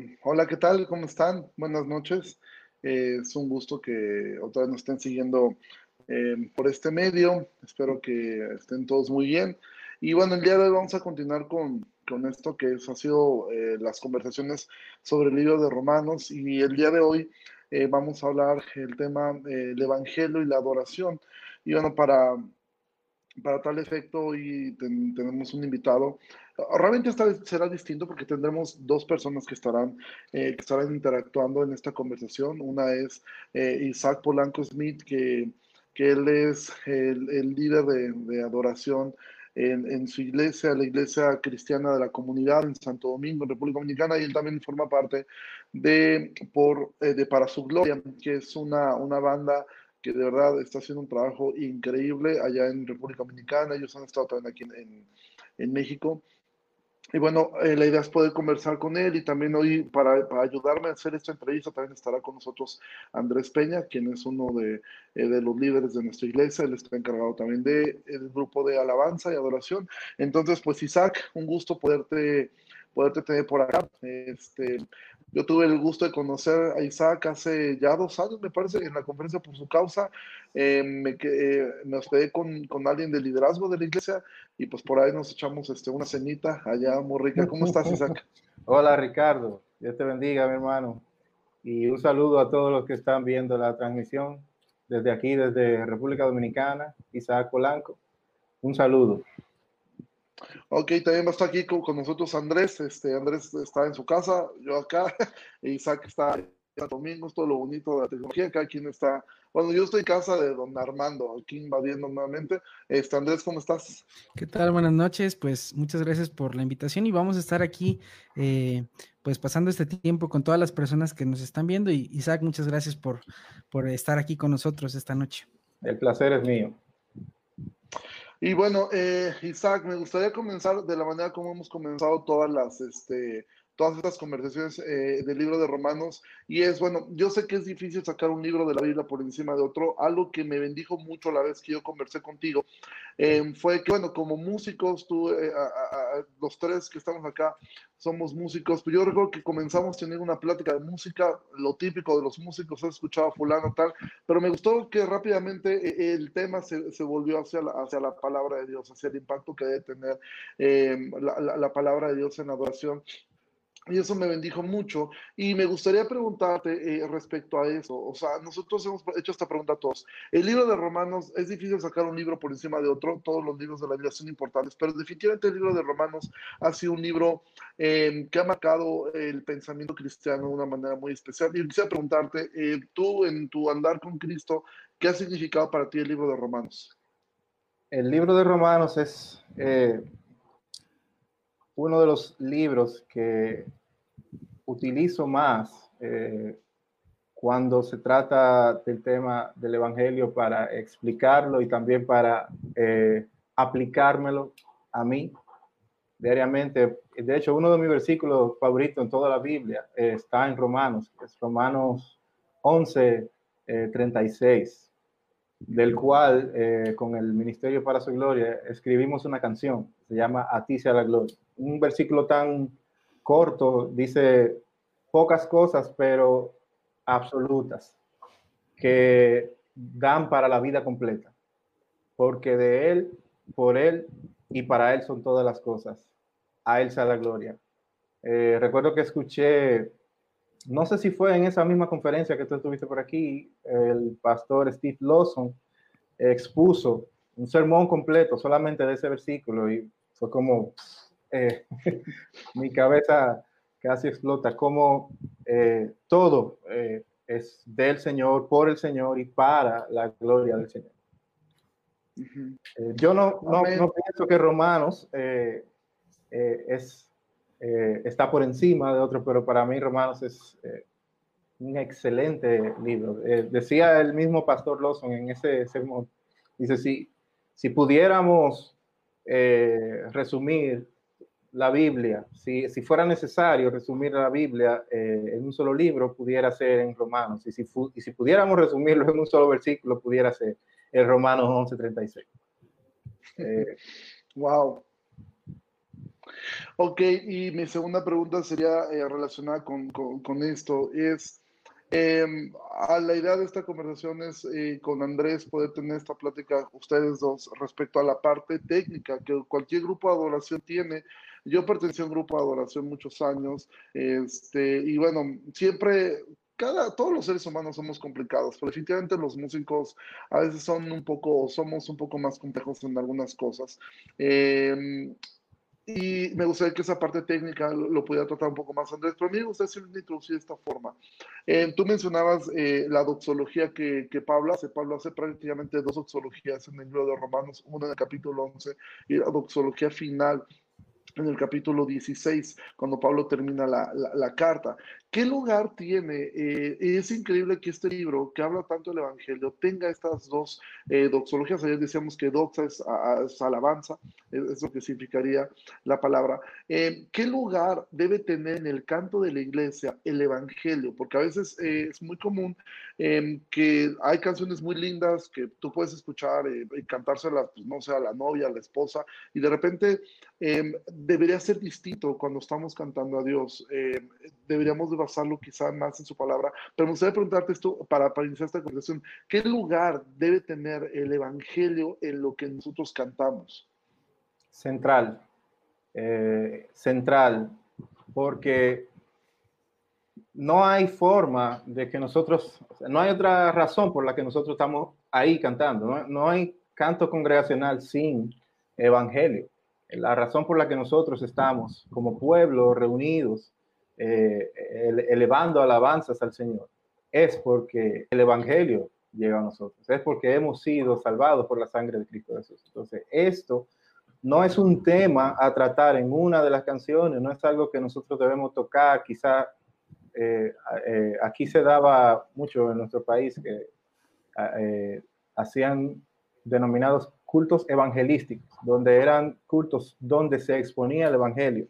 Eh, hola, ¿qué tal? ¿Cómo están? Buenas noches. Eh, es un gusto que otra vez nos estén siguiendo eh, por este medio. Espero que estén todos muy bien. Y bueno, el día de hoy vamos a continuar con, con esto que ha sido las conversaciones sobre el libro de Romanos. Y el día de hoy vamos a hablar el tema del Evangelio y la adoración. Y bueno, para, para tal efecto, hoy tenemos un invitado Realmente esta será distinto porque tendremos dos personas que estarán, eh, que estarán interactuando en esta conversación. Una es eh, Isaac Polanco Smith, que, que él es el, líder de, adoración en, su iglesia, la iglesia cristiana de la comunidad en Santo Domingo, en República Dominicana, y él también forma parte de, por, eh, de Para Su Gloria, que es una, una banda que de verdad está haciendo un trabajo increíble allá en República Dominicana. Ellos han estado también aquí en, en México y bueno, eh, la idea es poder conversar con él y también hoy para, para, ayudarme a hacer esta entrevista también estará con nosotros Andrés Peña, quien es uno de, eh, de los líderes de nuestra iglesia. Él está encargado también del el grupo de alabanza y adoración. Entonces, pues Isaac, un gusto poderte, poderte tener por acá. Este, yo tuve el gusto de conocer a Isaac hace ya dos años, me parece, en la conferencia por su causa. Eh, me, eh, me, hospedé con, con, alguien de liderazgo de la iglesia y pues por ahí nos echamos este, una cenita allá muy rica. ¿Cómo estás, Isaac? Hola, Ricardo. Dios te bendiga, mi hermano. Y un saludo a todos los que están viendo la transmisión desde aquí, desde República Dominicana, Isaac Polanco. Un saludo. Ok, también va a estar aquí con, con, nosotros Andrés. Este, Andrés está en su casa, yo acá, e Isaac está en Domingo, es todo lo bonito de la tecnología. Cada quien está, bueno, yo estoy en casa de don Armando, aquí invadiendo nuevamente. Este, Andrés, ¿cómo estás? ¿Qué tal? Buenas noches, pues muchas gracias por la invitación y vamos a estar aquí, eh, pues pasando este tiempo con todas las personas que nos están viendo. Y Isaac, muchas gracias por, por estar aquí con nosotros esta noche. El placer es mío. Y bueno, eh, Isaac, me gustaría comenzar de la manera como hemos comenzado todas las, este, todas estas conversaciones eh, del libro de Romanos. Y es, bueno, yo sé que es difícil sacar un libro de la Biblia por encima de otro. Algo que me bendijo mucho la vez que yo conversé contigo eh, fue que, bueno, como músicos, tú, eh, a, a, los tres que estamos acá, somos músicos, pero yo recuerdo que comenzamos teniendo una plática de música, lo típico de los músicos, he escuchado a fulano tal, pero me gustó que rápidamente eh, el tema se, se volvió hacia la, hacia la, palabra de Dios, hacia el impacto que debe tener la, la, la, palabra de Dios en adoración. Y eso me bendijo mucho. Y me gustaría preguntarte eh, respecto a eso. O sea, nosotros hemos hecho esta pregunta a todos. El libro de Romanos, es difícil sacar un libro por encima de otro. Todos los libros de la Biblia son importantes, pero definitivamente el libro de Romanos ha sido un libro eh, que ha marcado el pensamiento cristiano de una manera muy especial. Y quisiera preguntarte, eh, tú en tu andar con Cristo, ¿qué ha significado para ti el libro de Romanos? El libro de Romanos es eh, uno de los libros que utilizo más eh, cuando se trata del tema del Evangelio para explicarlo y también para eh, aplicármelo a mí diariamente. De hecho, uno de mis versículos favoritos en toda la Biblia eh, está en Romanos, es Romanos 11, 36 del cual eh, con el Ministerio para su Gloria escribimos una canción, se llama A ti sea la gloria. Un versículo tan corto, dice pocas cosas, pero absolutas, que dan para la vida completa, porque de Él, por Él y para Él son todas las cosas. A Él sea la gloria. Eh, recuerdo que escuché no sé si fue en esa misma conferencia que tú estuviste por aquí, el pastor Steve Lawson expuso un sermón completo solamente de ese versículo y fue como eh, mi cabeza casi explota, como eh, todo eh, es del Señor, por el Señor y para la gloria del Señor. Uh -huh. yo no, no, no, pienso que Romanos es eh, está por encima de otro, pero para mí Romanos es eh, un excelente libro. Eh, decía el mismo pastor Lawson en ese sermón, dice, si, si pudiéramos eh, resumir la Biblia, si, si, fuera necesario resumir la Biblia en un solo libro, pudiera ser en Romanos, y si, y si pudiéramos resumirlo en un solo versículo, pudiera ser en Romanos 11.36. wow. Ok, y mi segunda pregunta sería eh, relacionada con, con, esto. Es, em, a la idea de esta conversación es eh, con Andrés poder tener esta plática ustedes dos respecto a la parte técnica que cualquier grupo de adoración tiene. Yo pertenecí a un grupo de adoración muchos años, este, y bueno, siempre cada, todos los seres humanos somos complicados, pero definitivamente los músicos a veces son un poco, somos un poco más complejos en algunas cosas. Eh, y me gustaría que esa parte técnica lo, pudiera tratar un poco más, Andrés, pero a mí me gustaría introducir esta forma. Eh, tú mencionabas eh, la doxología que, que, Pablo hace. Pablo hace prácticamente dos doxologías en el libro de Romanos, una en el capítulo 11 y la doxología final en el capítulo 16, cuando Pablo termina la, la carta. ¿Qué lugar tiene? Eh, es increíble que este libro, que habla tanto del Evangelio, tenga estas dos eh, doxologías. Ayer decíamos que doxa es, alabanza, es, lo que significaría la palabra. Eh, ¿Qué lugar debe tener en el canto de la iglesia el Evangelio? Porque a veces es muy común em, que hay canciones muy lindas que tú puedes escuchar y cantárselas, pues, no sé, a la novia, a la esposa, y de repente debería ser distinto cuando estamos cantando a Dios. Deberíamos de basarlo quizá más en su palabra, pero me gustaría preguntarte esto para, para iniciar esta conversación. ¿Qué lugar debe tener el Evangelio en lo que nosotros cantamos? Central, eh, central, porque no hay forma de que nosotros, no hay otra razón por la que nosotros estamos ahí cantando, no, no hay canto congregacional sin evangelio. La razón por la que nosotros estamos como pueblo reunidos eh, elevando alabanzas al Señor, es porque el Evangelio llega a nosotros, es porque hemos sido salvados por la sangre de Cristo Jesús. Entonces, esto no es un tema a tratar en una de las canciones, no es algo que nosotros debemos tocar, quizá eh, eh, aquí se daba mucho en nuestro país que hacían denominados cultos evangelísticos, donde eran cultos donde se exponía el Evangelio.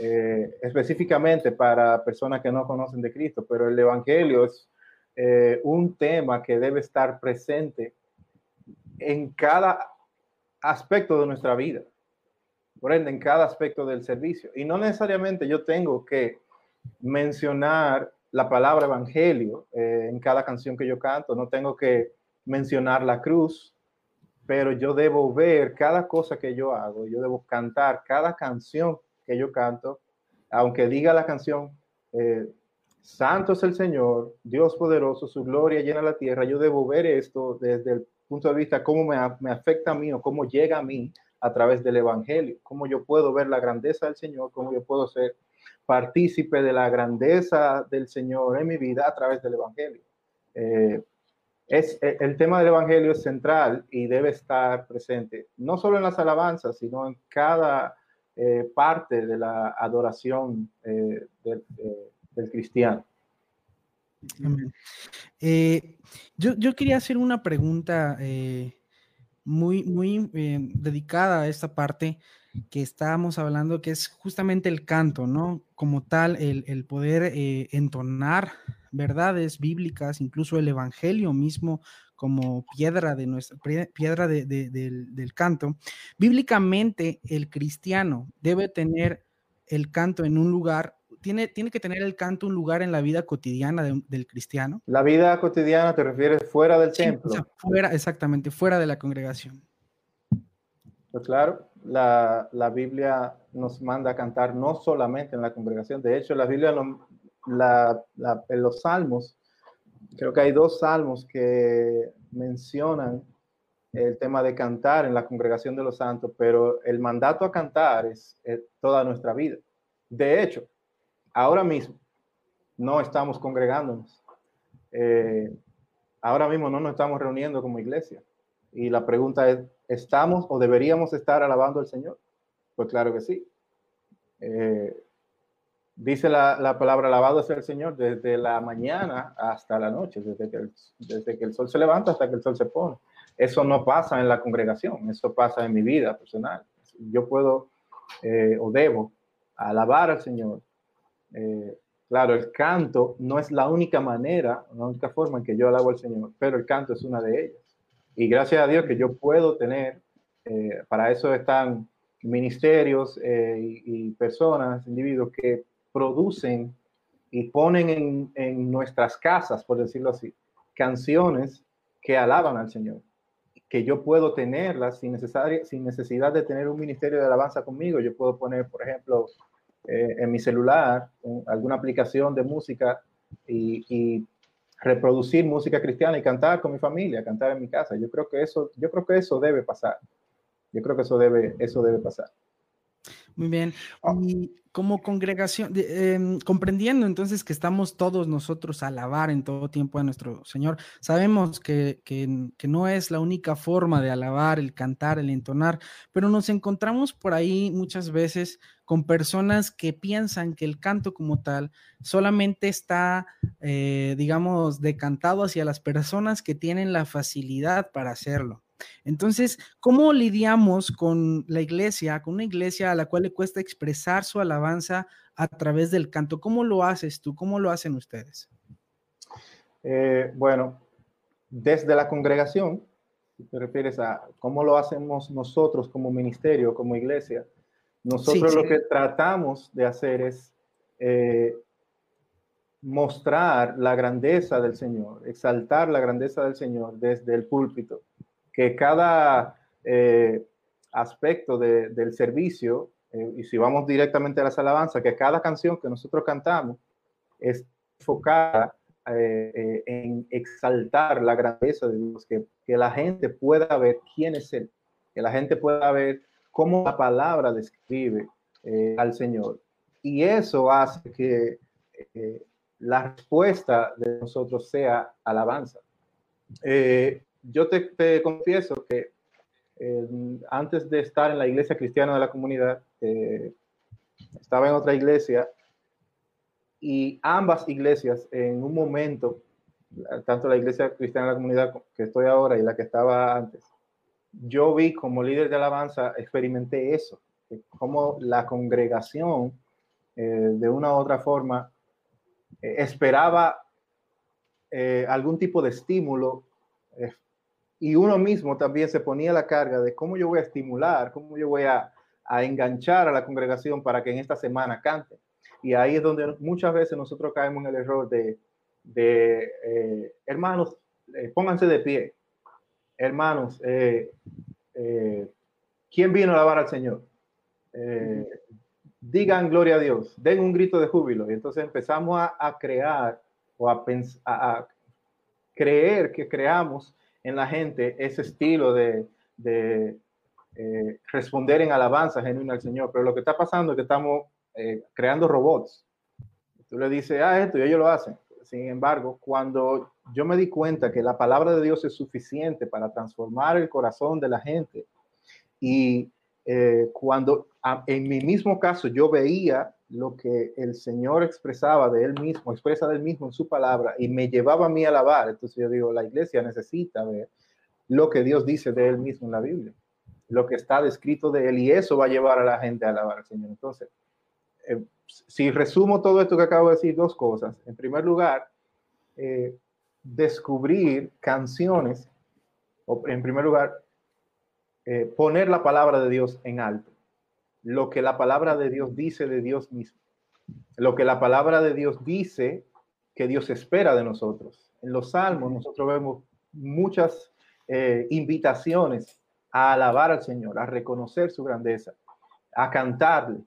Eh, específicamente para personas que no conocen de Cristo, pero el Evangelio es eh, un tema que debe estar presente en cada aspecto de nuestra vida, por ende, en cada aspecto del servicio. Y no necesariamente yo tengo que mencionar la palabra Evangelio eh, en cada canción que yo canto, no tengo que mencionar la cruz, pero yo debo ver cada cosa que yo hago, yo debo cantar cada canción que yo canto, aunque diga la canción, eh, Santo es el Señor, Dios poderoso, su gloria llena la tierra, yo debo ver esto desde el punto de vista cómo me, afecta a mí o cómo llega a mí a través del Evangelio, cómo yo puedo ver la grandeza del Señor, cómo yo puedo ser partícipe de la grandeza del Señor en mi vida a través del Evangelio. Eh, es, el tema del Evangelio es central y debe estar presente, no solo en las alabanzas, sino en cada eh, parte de la adoración eh, del, cristiano. Eh, yo, yo, quería hacer una pregunta muy, muy dedicada a esta parte que estábamos hablando, que es justamente el canto, ¿no? Como tal, el, el poder entonar verdades bíblicas, incluso el Evangelio mismo como piedra de nuestra piedra del, canto. Bíblicamente, el cristiano debe tener el canto en un lugar, tiene, tiene que tener el canto un lugar en la vida cotidiana del cristiano. La vida cotidiana te refieres fuera del templo. fuera, exactamente, fuera de la congregación. Pues claro, la, Biblia nos manda a cantar no solamente en la congregación, de hecho la Biblia, la, en los salmos, creo que hay dos salmos que mencionan el tema de cantar en la congregación de los santos, pero el mandato a cantar es, toda nuestra vida. De hecho, ahora mismo no estamos congregándonos. Eh, ahora mismo no nos estamos reuniendo como iglesia. Y la pregunta es, ¿estamos o deberíamos estar alabando al Señor? Pues claro que sí. Eh, Dice la, palabra alabado sea el Señor desde la mañana hasta la noche, desde que, el, desde que el sol se levanta hasta que el sol se pone. Eso no pasa en la congregación, eso pasa en mi vida personal. Yo puedo eh, o debo alabar al Señor. Eh, claro, el canto no es la única manera, la única forma en que yo alabo al Señor, pero el canto es una de ellas. Y gracias a Dios que yo puedo tener, eh, para eso están ministerios y, personas, individuos que producen y ponen en, nuestras casas, por decirlo así, canciones que alaban al Señor, que yo puedo tenerlas sin, necesaria, sin necesidad de tener un ministerio de alabanza conmigo. Yo puedo poner, por ejemplo, eh, en mi celular alguna aplicación de música y, y, reproducir música cristiana y cantar con mi familia, cantar en mi casa. Yo creo que eso, yo creo que eso debe pasar. Yo creo que eso debe, eso debe pasar. Muy bien. Ah. Y como congregación, em, comprendiendo entonces que estamos todos nosotros a alabar en todo tiempo a nuestro Señor, sabemos que, que, que, no es la única forma de alabar, el cantar, el entonar, pero nos encontramos por ahí muchas veces con personas que piensan que el canto como tal solamente está, eh, digamos, decantado hacia las personas que tienen la facilidad para hacerlo. Entonces, ¿cómo lidiamos con la iglesia, con una iglesia a la cual le cuesta expresar su alabanza a través del canto? ¿Cómo lo haces tú? ¿Cómo lo hacen ustedes? Eh, bueno, desde la congregación, si te refieres a cómo lo hacemos nosotros como ministerio, como iglesia, nosotros lo que tratamos de hacer es eh, mostrar la grandeza del Señor, exaltar la grandeza del Señor desde el púlpito que cada eh, aspecto del servicio, eh, y si vamos directamente a las alabanzas, que cada canción que nosotros cantamos es enfocada eh, en exaltar la grandeza de Dios, que, que, la gente pueda ver quién es Él, que la gente pueda ver cómo la palabra describe al Señor. Y eso hace que la respuesta de nosotros sea alabanza yo te, confieso que eh, antes de estar en la iglesia cristiana de la comunidad, eh, estaba en otra iglesia y ambas iglesias en un momento, tanto la iglesia cristiana de la comunidad que estoy ahora y la que estaba antes, yo vi como líder de alabanza, experimenté eso, como la congregación eh, de una u otra forma esperaba algún tipo de estímulo y uno mismo también se ponía la carga de cómo yo voy a estimular, cómo yo voy a, enganchar a la congregación para que en esta semana cante. Y ahí es donde muchas veces nosotros caemos en el error de, eh, hermanos, eh, pónganse de pie. Hermanos, eh, ¿quién vino a alabar al Señor? digan gloria a Dios, den un grito de júbilo. Y entonces empezamos a, crear o a, a creer que creamos en la gente ese estilo de, eh, responder en alabanza genuina al Señor. Pero lo que está pasando es que estamos eh, creando robots. Tú le dices, ah, esto, y ellos lo hacen. Sin embargo, cuando yo me di cuenta que la palabra de Dios es suficiente para transformar el corazón de la gente, y eh, cuando en mi mismo caso yo veía lo que el Señor expresaba de Él mismo, expresa de Él mismo en su palabra y me llevaba a mí a alabar. Entonces yo digo, la iglesia necesita ver lo que Dios dice de Él mismo en la Biblia, lo que está descrito de Él y eso va a llevar a la gente a alabar al Señor. Entonces, eh, si resumo todo esto que acabo de decir, dos cosas. En primer lugar, eh, descubrir canciones, o en primer lugar, eh, poner la palabra de Dios en alto lo que la palabra de Dios dice de Dios mismo, lo que la palabra de Dios dice que Dios espera de nosotros. En los salmos nosotros vemos muchas eh, invitaciones a alabar al Señor, a reconocer su grandeza, a cantarle,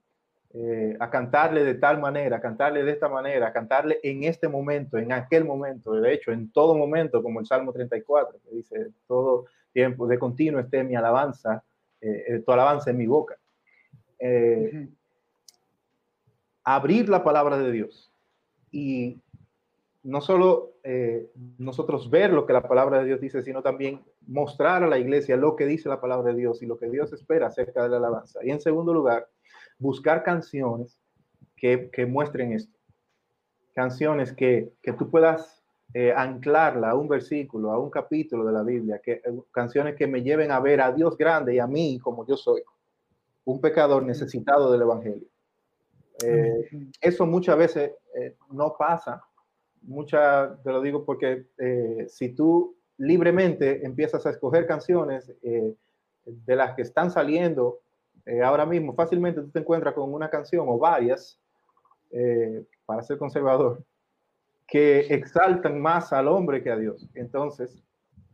eh, a cantarle de tal manera, a cantarle de esta manera, a cantarle en este momento, en aquel momento, de hecho, en todo momento, como el Salmo 34, que dice, todo tiempo de continuo esté mi alabanza, eh, tu alabanza en mi boca. Eh, abrir la palabra de Dios y no solo eh, nosotros ver lo que la palabra de Dios dice, sino también mostrar a la iglesia lo que dice la palabra de Dios y lo que Dios espera acerca de la alabanza. Y en segundo lugar, buscar canciones que, muestren esto. Canciones que, tú puedas eh, anclarla a un versículo, a un capítulo de la Biblia, que, canciones que me lleven a ver a Dios grande y a mí como yo soy un pecador necesitado del Evangelio. Eh, eso muchas veces eh, no pasa. Mucha, te lo digo porque eh, si tú libremente empiezas a escoger canciones de las que están saliendo ahora mismo fácilmente tú te encuentras con una canción o varias, para ser conservador, que exaltan más al hombre que a Dios. Entonces,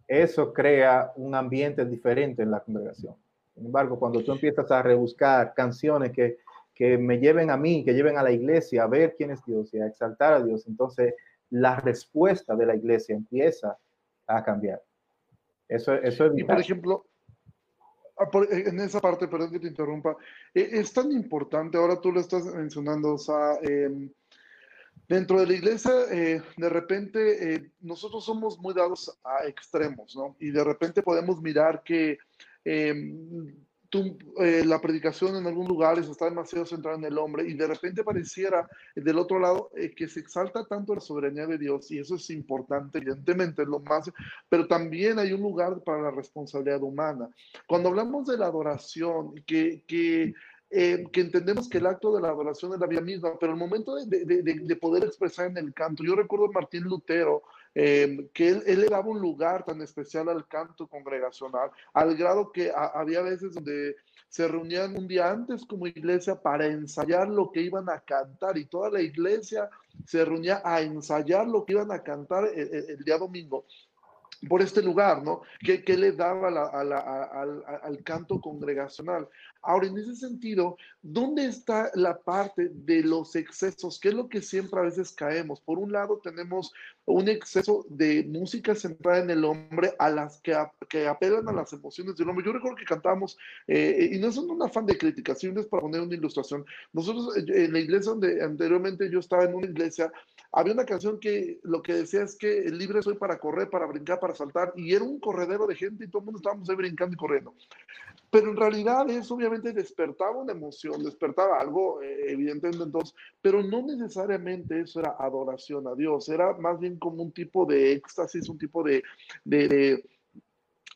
eso crea un ambiente diferente en la congregación. Sin embargo, cuando tú empiezas a rebuscar canciones que, que me lleven a mí, que lleven a la iglesia a ver quién es Dios y a exaltar a Dios, entonces la respuesta de la iglesia empieza a cambiar. Eso, eso es Y por ejemplo, ah, en esa parte, perdón que te interrumpa, e, es tan importante, ahora tú lo estás mencionando, o sea, em, dentro de la iglesia, eh, de repente, eh, nosotros somos muy dados a extremos, ¿no? Y de repente podemos mirar que em, eh, la predicación en algún lugar está demasiado centrada en el hombre y de repente pareciera del otro lado eh, que se exalta tanto la soberanía de Dios y eso es importante, evidentemente, es lo más, pero también hay un lugar para la responsabilidad humana. Cuando hablamos de la adoración, que, que eh, que entendemos que el acto de la adoración es la vida misma, pero el momento de, de, de, poder expresar en el canto, yo recuerdo a Martín Lutero, eh, que él, él, le daba un lugar tan especial al canto congregacional, al grado que había veces donde se reunían un día antes como iglesia para ensayar lo que iban a cantar y toda la iglesia se reunía a ensayar lo que iban a cantar el día domingo por este lugar, ¿no? ¿Qué, le daba al, canto congregacional? Ahora, en ese sentido, ¿dónde está la parte de los excesos? ¿Qué es lo que siempre a veces caemos? Por un lado, tenemos un exceso de música centrada en el hombre a las que, que apelan a las emociones del hombre. Yo recuerdo que cantábamos, eh, y no es un afán de crítica, sino es para poner una ilustración. Nosotros, eh, en la iglesia donde anteriormente yo estaba en una iglesia, había una canción que lo que decía es que libre soy para correr, para brincar, para saltar, y era un corredero de gente y todo el mundo estábamos ahí brincando y corriendo. Pero en realidad eso obviamente despertaba una emoción, despertaba algo, eh, evidentemente entonces, pero no necesariamente eso era adoración a Dios, era más bien como un tipo de éxtasis, un tipo de, de,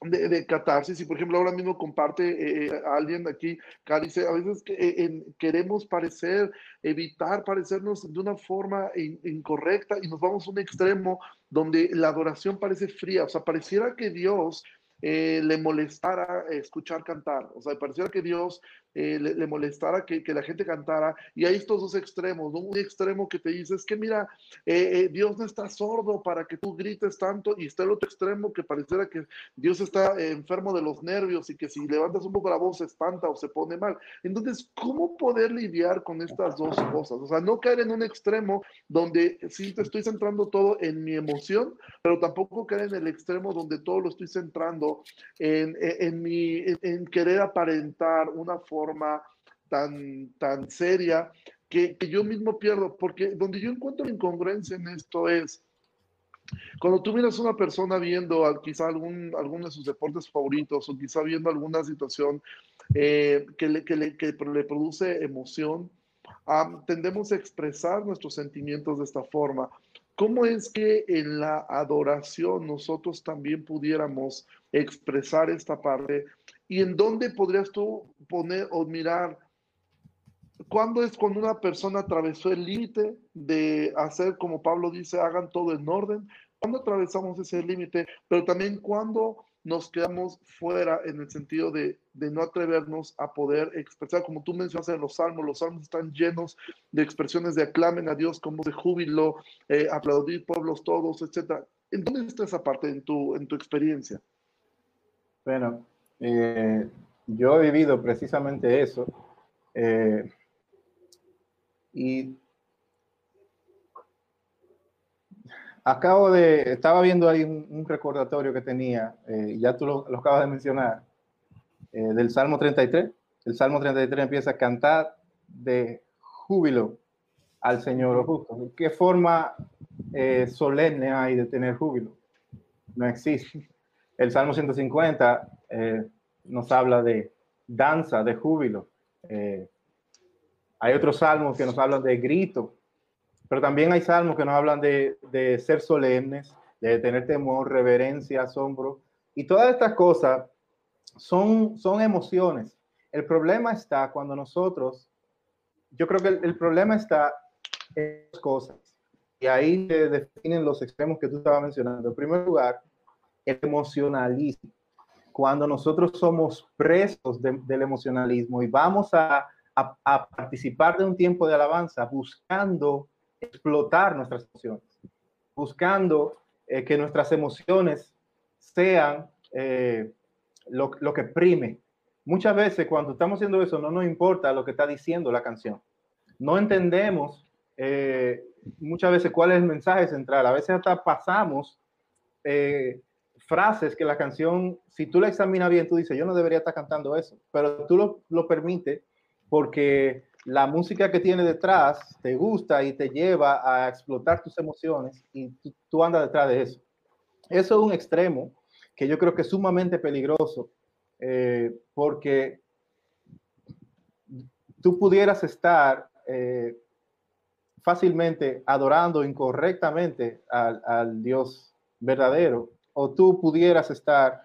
de catarsis. Y por ejemplo, ahora mismo comparte eh, eh, alguien aquí, que dice, a veces que, queremos parecer, evitar parecernos de una forma incorrecta y nos vamos a un extremo donde la adoración parece fría, o sea, pareciera que Dios eh, le molestara escuchar cantar. O sea, pareciera que Dios eh, le, molestara que, que, la gente cantara. Y hay estos dos extremos, Un extremo que te dice, es que mira, eh, Dios no está sordo para que tú grites tanto. Y está el otro extremo que pareciera que Dios está enfermo de los nervios y que si levantas un poco la voz se espanta o se pone mal. Entonces, ¿cómo poder lidiar con estas dos cosas? O sea, no caer en un extremo donde sí te estoy centrando todo en mi emoción, pero tampoco caer en el extremo donde todo lo estoy centrando en, en, mi, en, querer aparentar una forma tan, tan seria que, que, yo mismo pierdo, porque donde yo encuentro incongruencia en esto es, cuando tú miras a una persona viendo quizá algún, alguno de sus deportes favoritos o quizá viendo alguna situación eh, que, le, que, le, que, le, produce emoción, tendemos a expresar nuestros sentimientos de esta forma. ¿Cómo es que en la adoración nosotros también pudiéramos expresar esta parte? ¿Y en dónde podrías tú poner o mirar cuándo es cuando una persona atravesó el límite de hacer, como Pablo dice, hagan todo en orden? ¿Cuándo atravesamos ese límite? Pero también cuándo nos quedamos fuera en el sentido de, no atrevernos a poder expresar, como tú mencionas en los salmos, los salmos están llenos de expresiones de aclamen a Dios como de júbilo, eh, aplaudir pueblos todos, etc. ¿En dónde está esa parte en tu, en tu experiencia? Bueno, eh, yo he vivido precisamente eso. Eh, y Acabo de, estaba viendo ahí un, recordatorio que tenía, eh, ya tú lo, acabas de mencionar, eh, del Salmo 33. El Salmo 33 empieza a cantar de júbilo al Señor justo. ¿Qué forma eh, solemne hay de tener júbilo? No existe. El Salmo 150 nos habla de danza, de júbilo. hay otros salmos que nos hablan de grito, pero también hay salmos que nos hablan de, de ser solemnes, de tener temor, reverencia, asombro. Y todas estas cosas son, son emociones. El problema está cuando nosotros, yo creo que el, problema está en dos cosas. Y ahí se definen los extremos que tú estabas mencionando. En primer lugar, el emocionalismo. Cuando nosotros somos presos del emocionalismo y vamos a, participar de un tiempo de alabanza buscando explotar nuestras emociones, buscando eh, que nuestras emociones sean eh, lo, lo, que prime. Muchas veces cuando estamos haciendo eso no nos importa lo que está diciendo la canción. No entendemos eh, muchas veces cuál es el mensaje central. A veces hasta pasamos frases que la canción, si tú la examinas bien, tú dices, yo no debería estar cantando eso, pero tú lo, lo permites porque la música que tiene detrás te gusta y te lleva a explotar tus emociones y tú, andas detrás de eso. Eso es un extremo que yo creo que es sumamente peligroso eh, porque tú pudieras estar eh, fácilmente adorando incorrectamente al, al Dios verdadero o tú pudieras estar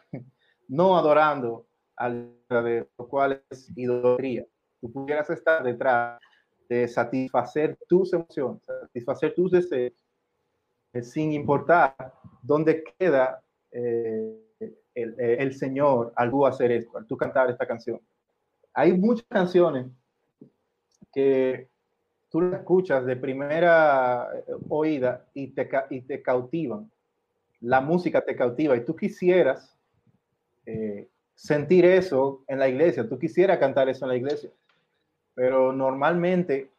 no adorando al verdadero, lo cual es idolatría. Tú pudieras estar detrás de satisfacer tus emociones, satisfacer tus deseos, eh, sin importar dónde queda eh, el, eh, el, Señor al tú hacer esto, al tú cantar esta canción. Hay muchas canciones que tú las escuchas de primera oída y te, y te cautivan la música te cautiva y tú quisieras eh, sentir eso en la iglesia, tú quisieras cantar eso en la iglesia, pero normalmente,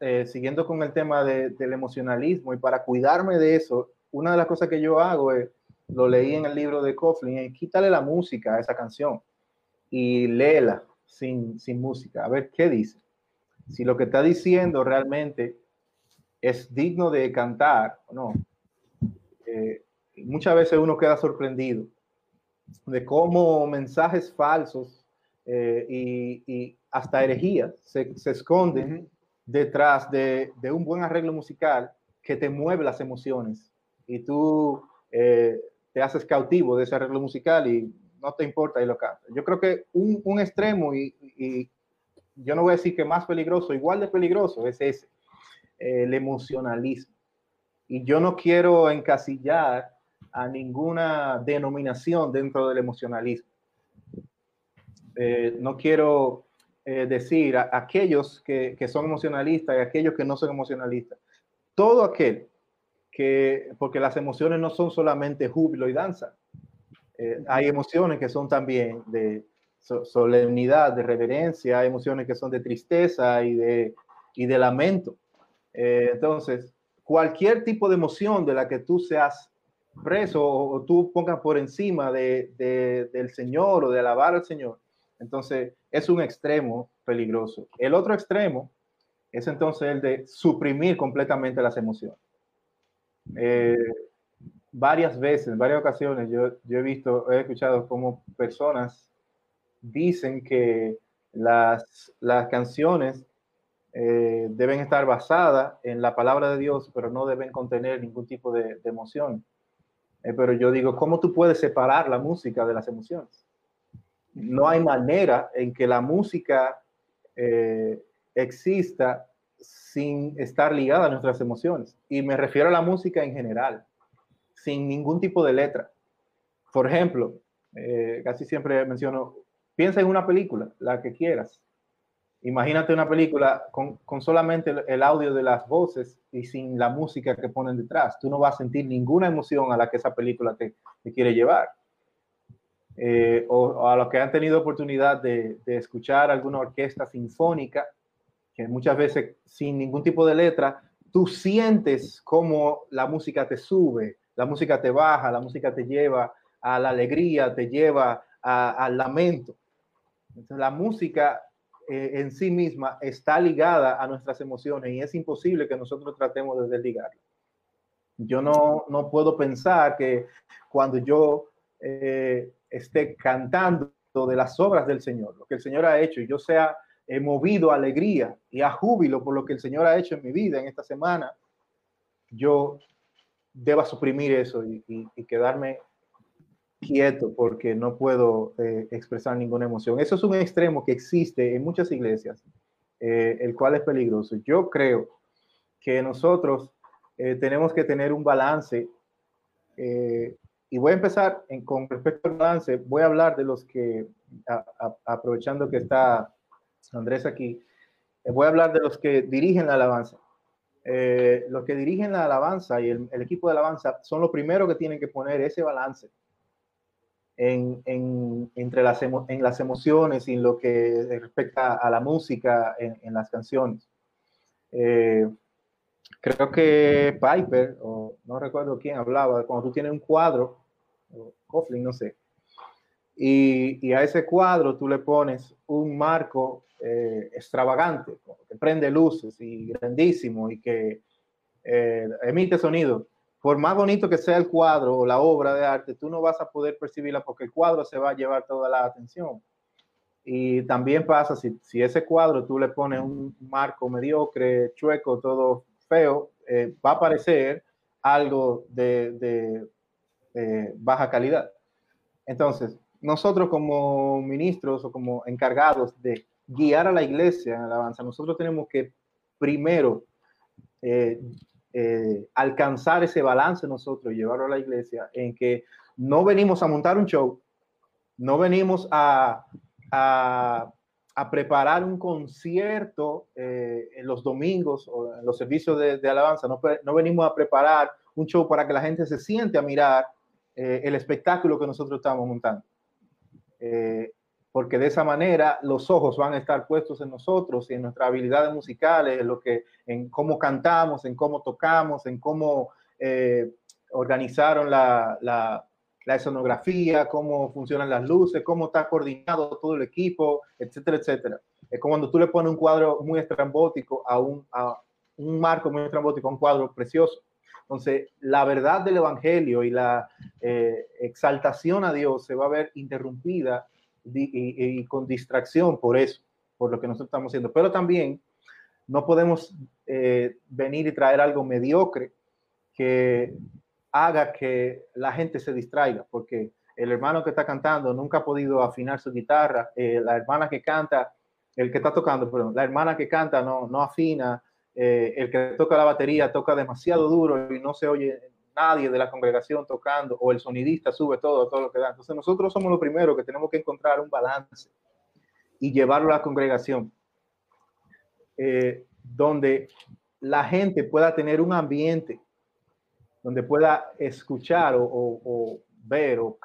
eh, siguiendo con el tema del emocionalismo y para cuidarme de eso, una de las cosas que yo hago es, lo leí en el libro de Coughlin, quítale la música a esa canción y léela sin, sin música, a ver qué dice. Si lo que está diciendo realmente es digno de cantar o no. Eh, muchas veces uno queda sorprendido de cómo mensajes falsos eh, y, hasta herejías se, esconden detrás de, un buen arreglo musical que te mueve las emociones y tú eh, te haces cautivo de ese arreglo musical y no te importa y lo cantas. Yo creo que un, extremo y, y, yo no voy a decir que más peligroso, igual de peligroso es ese, el emocionalismo. Y yo no quiero encasillar a ninguna denominación dentro del emocionalismo. Eh, no quiero eh, decir a, aquellos que, son emocionalistas y aquellos que no son emocionalistas. Todo aquel que, porque las emociones no son solamente júbilo y danza, eh, hay emociones que son también de solemnidad, de reverencia, hay emociones que son de tristeza y de, y de lamento. entonces, cualquier tipo de emoción de la que tú seas preso o, tú pongas por encima de, del Señor o de alabar al Señor. Entonces, es un extremo peligroso. El otro extremo es entonces el de suprimir completamente las emociones. Eh, varias veces, en varias ocasiones, yo, yo, he visto, he escuchado como personas dicen que las, las canciones eh, deben estar basadas en la palabra de Dios, pero no deben contener ningún tipo de, de emoción. Eh, pero yo digo, ¿cómo tú puedes separar la música de las emociones? No hay manera en que la música eh, exista sin estar ligada a nuestras emociones. Y me refiero a la música en general, sin ningún tipo de letra. Por ejemplo, eh, casi siempre menciono, piensa en una película, la que quieras, Imagínate una película con, solamente el, audio de las voces y sin la música que ponen detrás. Tú no vas a sentir ninguna emoción a la que esa película te, quiere llevar. Eh, o, a los que han tenido oportunidad de, escuchar alguna orquesta sinfónica, que muchas veces sin ningún tipo de letra, tú sientes cómo la música te sube, la música te baja, la música te lleva a la alegría, te lleva al lamento. Entonces, la música eh, en sí misma está ligada a nuestras emociones y es imposible que nosotros tratemos de desligarla. Yo no, no puedo pensar que cuando yo eh, esté cantando de las obras del Señor, lo que el Señor ha hecho, y yo sea movido a alegría y a júbilo por lo que el Señor ha hecho en mi vida en esta semana, yo deba suprimir eso y quedarme quieto porque no puedo eh, expresar ninguna emoción. Eso es un extremo que existe en muchas iglesias, eh, el cual es peligroso. Yo creo que nosotros eh, tenemos que tener un balance y voy a empezar con respecto al balance, voy a hablar de los que, aprovechando que está Andrés aquí, eh, voy a hablar de los que dirigen la alabanza. Eh, los que dirigen la alabanza y el, equipo de alabanza son los primeros que tienen que poner ese balance en, entre las, en las emociones y en lo que respecta a la música en, las canciones. Eh, creo que Piper, o no recuerdo quién hablaba, cuando tú tienes un cuadro, o no sé, y, a ese cuadro tú le pones un marco eh, extravagante, que prende luces y grandísimo y que eh, emite sonido. Por más bonito que sea el cuadro o la obra de arte, tú no vas a poder percibirla porque el cuadro se va a llevar toda la atención. Y también pasa si, si ese cuadro tú le pones un marco mediocre, chueco, todo feo, eh, va a parecer algo de, baja calidad. Entonces, nosotros como ministros o como encargados de guiar a la iglesia en alabanza, nosotros tenemos que primero eh, eh, alcanzar ese balance nosotros llevarlo a la iglesia en que no venimos a montar un show, no venimos a, a preparar un concierto eh, en los domingos o en los servicios de, alabanza. No, no, venimos a preparar un show para que la gente se siente a mirar eh, el espectáculo que nosotros estamos montando. Eh, porque de esa manera los ojos van a estar puestos en nosotros y en nuestras habilidades musicales, en, lo que, en cómo cantamos, en cómo tocamos, en cómo organizaron la, la la escenografía, cómo funcionan las luces, cómo está coordinado todo el equipo, etcétera, etcétera. Es como cuando tú le pones un cuadro muy estrambótico a un, a un marco muy estrambótico a un cuadro precioso. Entonces, la verdad del Evangelio y la eh, exaltación a Dios se va a ver interrumpida y, con distracción por eso, por lo que nosotros estamos haciendo. Pero también no podemos eh, venir y traer algo mediocre que haga que la gente se distraiga, porque el hermano que está cantando nunca ha podido afinar su guitarra, eh, la hermana que canta, el que está tocando, perdón, la hermana que canta no, no afina, eh, el que toca la batería toca demasiado duro y no se oye nadie de la congregación tocando, o el sonidista sube todo, todo lo que da. Entonces nosotros somos los primeros que tenemos que encontrar un balance y llevarlo a la congregación, eh, donde la gente pueda tener un ambiente donde pueda escuchar o, ver o,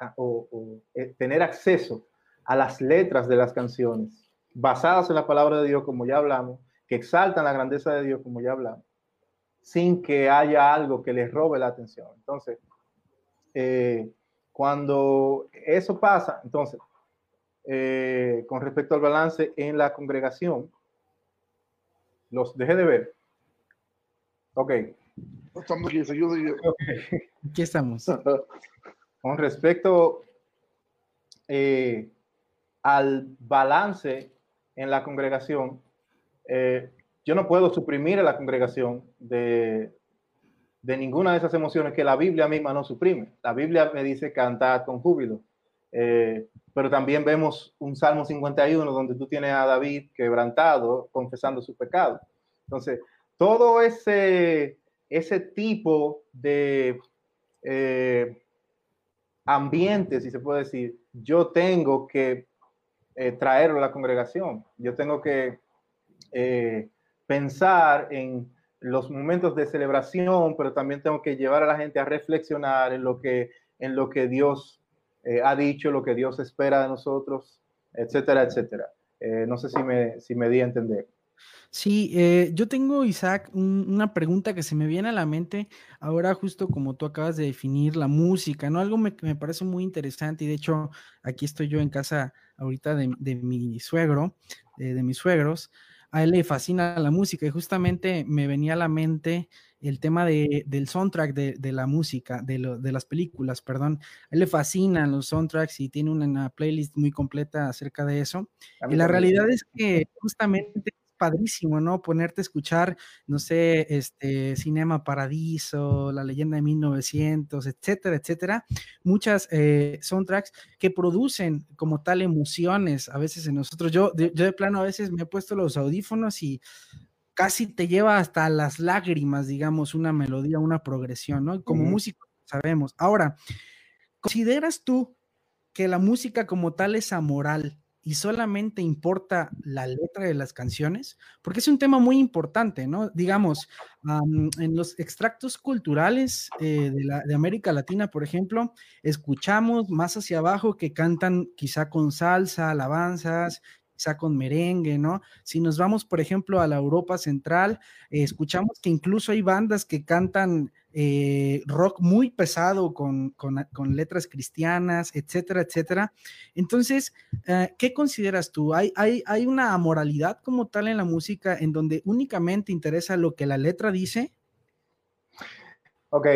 eh, tener acceso a las letras de las canciones basadas en la palabra de Dios, como ya hablamos, que exaltan la grandeza de Dios, como ya hablamos, sin que haya algo que les robe la atención. Entonces, eh, cuando eso pasa, entonces, eh, con respecto al balance en la congregación, los dejé de ver. Ok, Estamos aquí, Aquí estamos. Con respecto eh, al balance en la congregación, eh, yo no puedo suprimir a la congregación de, de ninguna de esas emociones que la Biblia misma no suprime. La Biblia me dice cantar con júbilo. Eh, pero también vemos un Salmo 51 donde tú tienes a David quebrantado, confesando su pecado. Entonces, todo ese ese tipo de eh, ambiente, si se puede decir, yo tengo que eh, traerlo a la congregación. Yo tengo que eh, pensar en los momentos de celebración, pero también tengo que llevar a la gente a reflexionar en lo que, en lo que Dios ha dicho, lo que Dios espera de nosotros, etcétera, etcétera. no sé si me, si me di a entender. Sí, eh, yo tengo, Isaac, una pregunta que se me viene a la mente ahora justo como tú acabas de definir la música, ¿no? Algo que me parece muy interesante y de hecho aquí estoy yo en casa ahorita de, mi suegro, eh, de mis suegros, a él le fascina la música y justamente me venía a la mente el tema de, del soundtrack de, la música, de, de, las películas, perdón. A él le fascinan los soundtracks y tiene una, playlist muy completa acerca de eso. Y la realidad es que justamente padrísimo, ¿no? Ponerte a escuchar, no sé, este, Cinema Paradiso, La Leyenda de 1900, etcétera, etcétera. Muchas eh, soundtracks que producen como tal emociones a veces en nosotros. Yo de, yo de plano a veces me he puesto los audífonos y casi te lleva hasta las lágrimas, digamos, una melodía, una progresión, ¿no? Como músico sabemos. Ahora, ¿consideras tú que la música como tal es amoral y solamente importa la letra de las canciones? Porque es un tema muy importante, ¿no? Digamos, en los extractos culturales eh, de, de, América Latina, por ejemplo, escuchamos más hacia abajo que cantan quizá con salsa, alabanzas, quizá con merengue, ¿no? Si nos vamos, por ejemplo, a la Europa Central, eh, escuchamos que incluso hay bandas que cantan eh, rock muy pesado con, letras cristianas, etcétera, etcétera. Entonces, eh, ¿qué consideras tú? ¿Hay, ¿Hay, hay, una moralidad como tal en la música en donde únicamente interesa lo que la letra dice? Ok,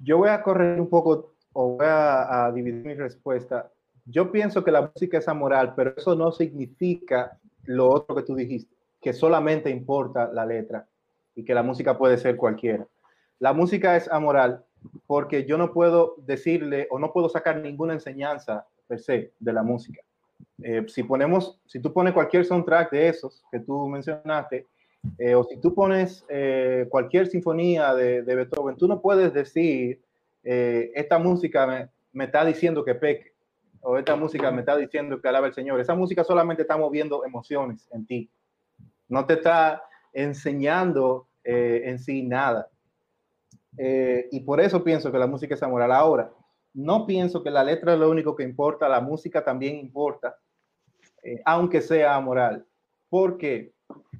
yo voy a correr un poco o voy a dividir mi respuesta yo pienso que la música es amoral, pero eso no significa lo otro que tú dijiste, que solamente importa la letra y que la música puede ser cualquiera. La música es amoral porque yo no puedo decirle o no puedo sacar ninguna enseñanza per se de la música. Eh, si ponemos, si tú pones cualquier soundtrack de esos que tú mencionaste, eh, o si tú pones eh, cualquier sinfonía de, Beethoven, tú no puedes decir, esta música me, me, está diciendo que peque, o esta música me está diciendo que alaba el Señor. Esa música solamente está moviendo emociones en ti. No te está enseñando eh, en sí nada. Eh, y por eso pienso que la música es amoral. Ahora, no pienso que la letra es lo único que importa, la música también importa, eh, aunque sea amoral. ¿Por qué?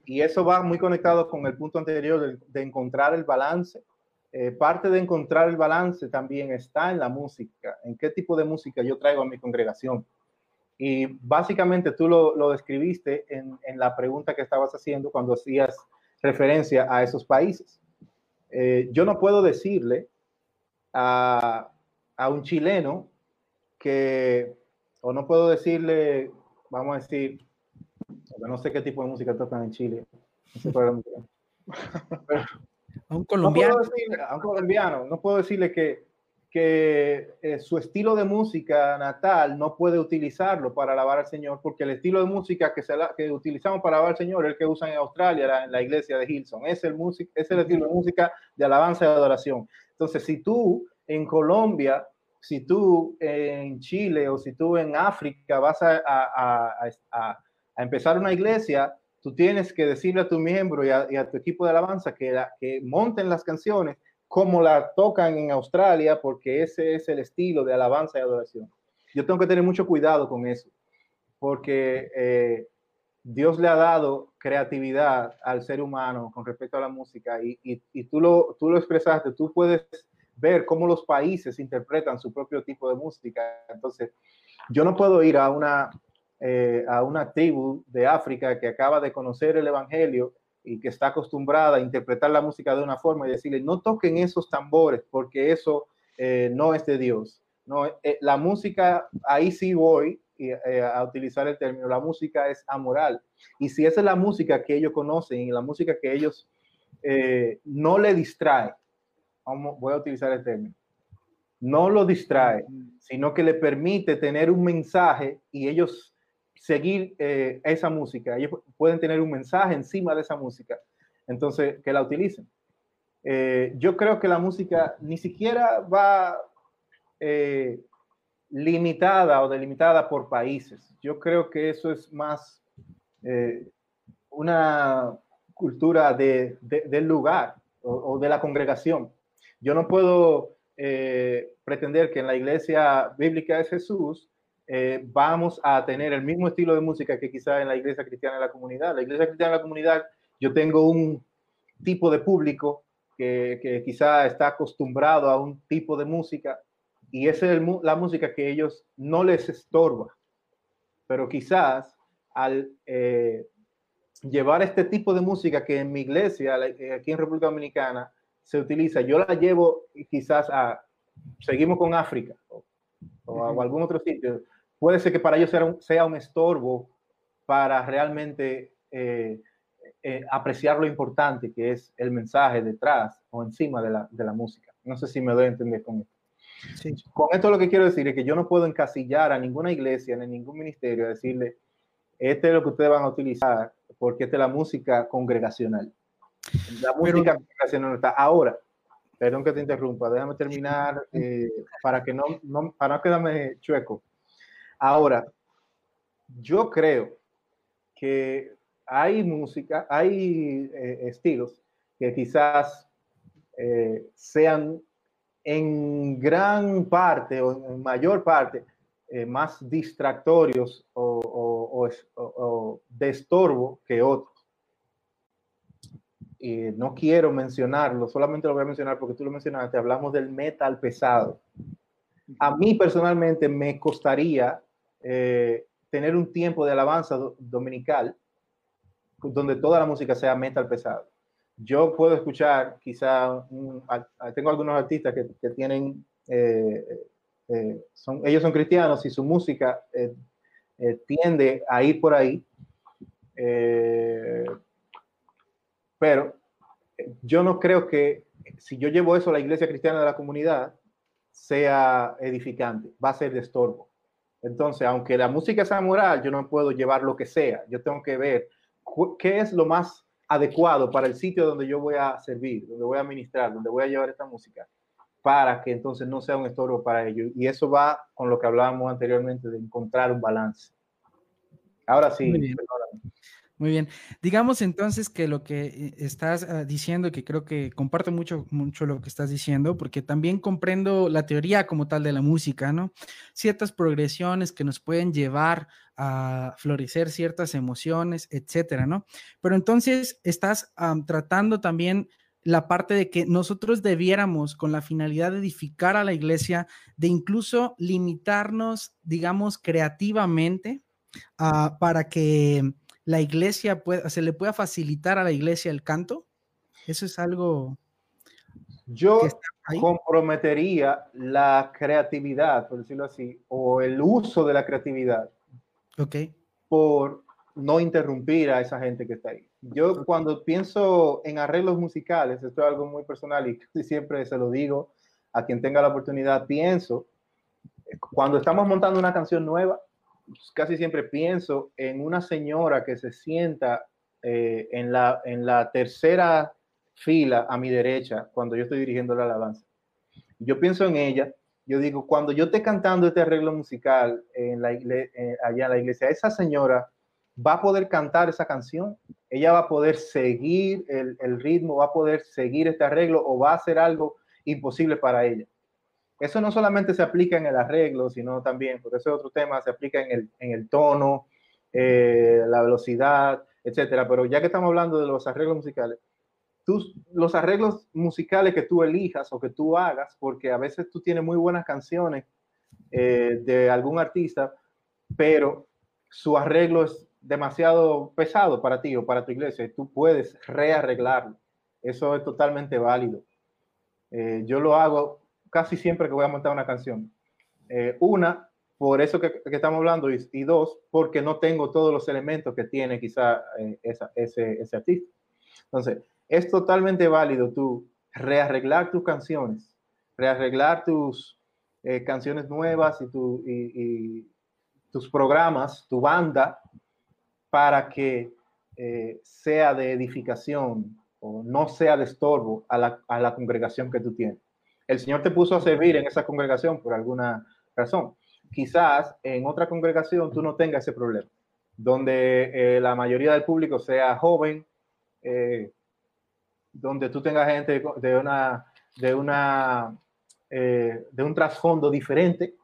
Y eso va muy conectado con el punto anterior de encontrar el balance eh, parte de encontrar el balance también está en la música, en qué tipo de música yo traigo a mi congregación. Y básicamente tú lo, describiste en, la pregunta que estabas haciendo cuando hacías referencia a esos países. Eh, yo no puedo decirle a, un chileno que, o no puedo decirle, vamos a decir, no sé qué tipo de música tocan en Chile. A un colombiano. No puedo a un colombiano, no puedo decirle que, que eh, su estilo de música natal no puede utilizarlo para alabar al Señor, porque el estilo de música que, se que utilizamos para alabar al Señor es el que usan en Australia, en la iglesia de Hilson. Es el, música, es el estilo de música de alabanza y adoración. Entonces, si tú en Colombia, si tú en Chile o si tú en África vas a, a, a, a empezar una iglesia, tú tienes que decirle a tu miembro y a, tu equipo de alabanza que, monten las canciones como la tocan en Australia, porque ese es el estilo de alabanza y adoración. Yo tengo que tener mucho cuidado con eso, porque eh, Dios le ha dado creatividad al ser humano con respecto a la música y, y, tú, lo, tú lo expresaste, tú puedes ver cómo los países interpretan su propio tipo de música. Entonces, yo no puedo ir a una, eh, a una tribu de África que acaba de conocer el Evangelio y que está acostumbrada a interpretar la música de una forma y decirle, no toquen esos tambores porque eso eh, no es de Dios. No, eh, la música, ahí sí voy a utilizar el término, la música es amoral. Y si esa es la música que ellos conocen y la música que ellos no le distrae, vamos, voy a utilizar el término, no lo distrae, sino que le permite tener un mensaje y ellos seguir eh, esa música. Ellos pueden tener un mensaje encima de esa música. Entonces, que la utilicen. Eh, yo creo que la música ni siquiera va eh, limitada o delimitada por países. Yo creo que eso es más una cultura de, del lugar o, de la congregación. Yo no puedo pretender que en la iglesia bíblica de Jesús eh, vamos a tener el mismo estilo de música que quizá en la iglesia cristiana de la comunidad. La iglesia cristiana de la comunidad, yo tengo un tipo de público que, que quizá está acostumbrado a un tipo de música y esa es la música que ellos no les estorba. Pero quizás al eh, llevar este tipo de música que en mi iglesia, eh, aquí en República Dominicana, se utiliza, yo la llevo quizás a, seguimos con África o, o a algún otro sitio, puede ser que para ellos sea un, sea un estorbo para realmente eh, eh, apreciar lo importante que es el mensaje detrás o encima de la, de la música. No sé si me doy a entender con esto. Sí. Con esto lo que quiero decir es que yo no puedo encasillar a ninguna iglesia ni ningún ministerio a decirle, este es lo que ustedes van a utilizar porque esta es la música congregacional. La música congregacional está. Ahora, perdón que te interrumpa, déjame terminar eh, para que no, no, para no quedarme chueco. Ahora, yo creo que hay música, hay eh, estilos que quizás eh, sean en gran parte o en mayor parte más distractorios o, o de estorbo que otros no quiero mencionarlo, solamente lo voy a mencionar porque tú lo mencionaste, hablamos del metal pesado. A mí personalmente me costaría eh, tener un tiempo de alabanza dominical donde toda la música sea metal pesado. Yo puedo escuchar, quizá, tengo algunos artistas que, tienen, eh, eh, son, ellos son cristianos y su música tiende a ir por ahí. Pero eh, yo no creo que si yo llevo eso a la iglesia cristiana de la comunidad, sea edificante, va a ser de estorbo. Entonces, aunque la música sea moral, yo no puedo llevar lo que sea. Yo tengo que ver qué es lo más adecuado para el sitio donde yo voy a servir, donde voy a ministrar, donde voy a llevar esta música, para que entonces no sea un estorbo para ellos. Y eso va con lo que hablábamos anteriormente de encontrar un balance. Ahora sí, muy bien. Digamos entonces que lo que eh, estás ah, diciendo, que creo que comparto mucho, mucho lo que estás diciendo, porque también comprendo la teoría como tal de la música, ¿no? Ciertas progresiones que nos pueden llevar a florecer ciertas emociones, etcétera, ¿no? Pero entonces estás tratando también la parte de que nosotros debiéramos, con la finalidad de edificar a la iglesia, de incluso limitarnos, digamos, creativamente ah, para que la iglesia puede, se le pueda facilitar a la iglesia el canto? Eso es algo. Yo comprometería la creatividad, por decirlo así, o el uso de la creatividad. Ok. Por no interrumpir a esa gente que está ahí. Yo cuando pienso en arreglos musicales, esto es algo muy personal y siempre se lo digo a quien tenga la oportunidad, pienso, cuando estamos montando una canción nueva, casi siempre pienso en una señora que se sienta eh, en, la, en la tercera fila a mi derecha cuando yo estoy dirigiendo la alabanza. Yo pienso en ella, yo digo, cuando yo esté cantando este arreglo musical en la eh, allá en la iglesia, esa señora va a poder cantar esa canción, ella va a poder seguir el, el ritmo, va a poder seguir este arreglo o va a hacer algo imposible para ella. Eso no solamente se aplica en el arreglo, sino también, porque ese otro tema, se aplica en el, en el tono, eh, la velocidad, etcétera. Pero ya que estamos hablando de los arreglos musicales, tú, los arreglos musicales que tú elijas o que tú hagas, porque a veces tú tienes muy buenas canciones eh, de algún artista, pero su arreglo es demasiado pesado para ti o para tu iglesia y tú puedes rearreglarlo. Eso es totalmente válido. Eh, yo lo hago casi siempre que voy a montar una canción. Eh, una, por eso que, estamos hablando, y, dos, porque no tengo todos los elementos que tiene quizá eh, ese, ese artista. Entonces, es totalmente válido tú rearreglar tus canciones, rearreglar tus eh, canciones nuevas y, tu, y, tus programas, tu banda, para que sea de edificación o no sea de estorbo a la, a la congregación que tú tienes el Señor te puso a servir en esa congregación por alguna razón. Quizás en otra congregación tú no tengas ese problema, donde eh, la mayoría del público sea joven, eh, donde tú tengas gente de una eh, de un trasfondo diferente,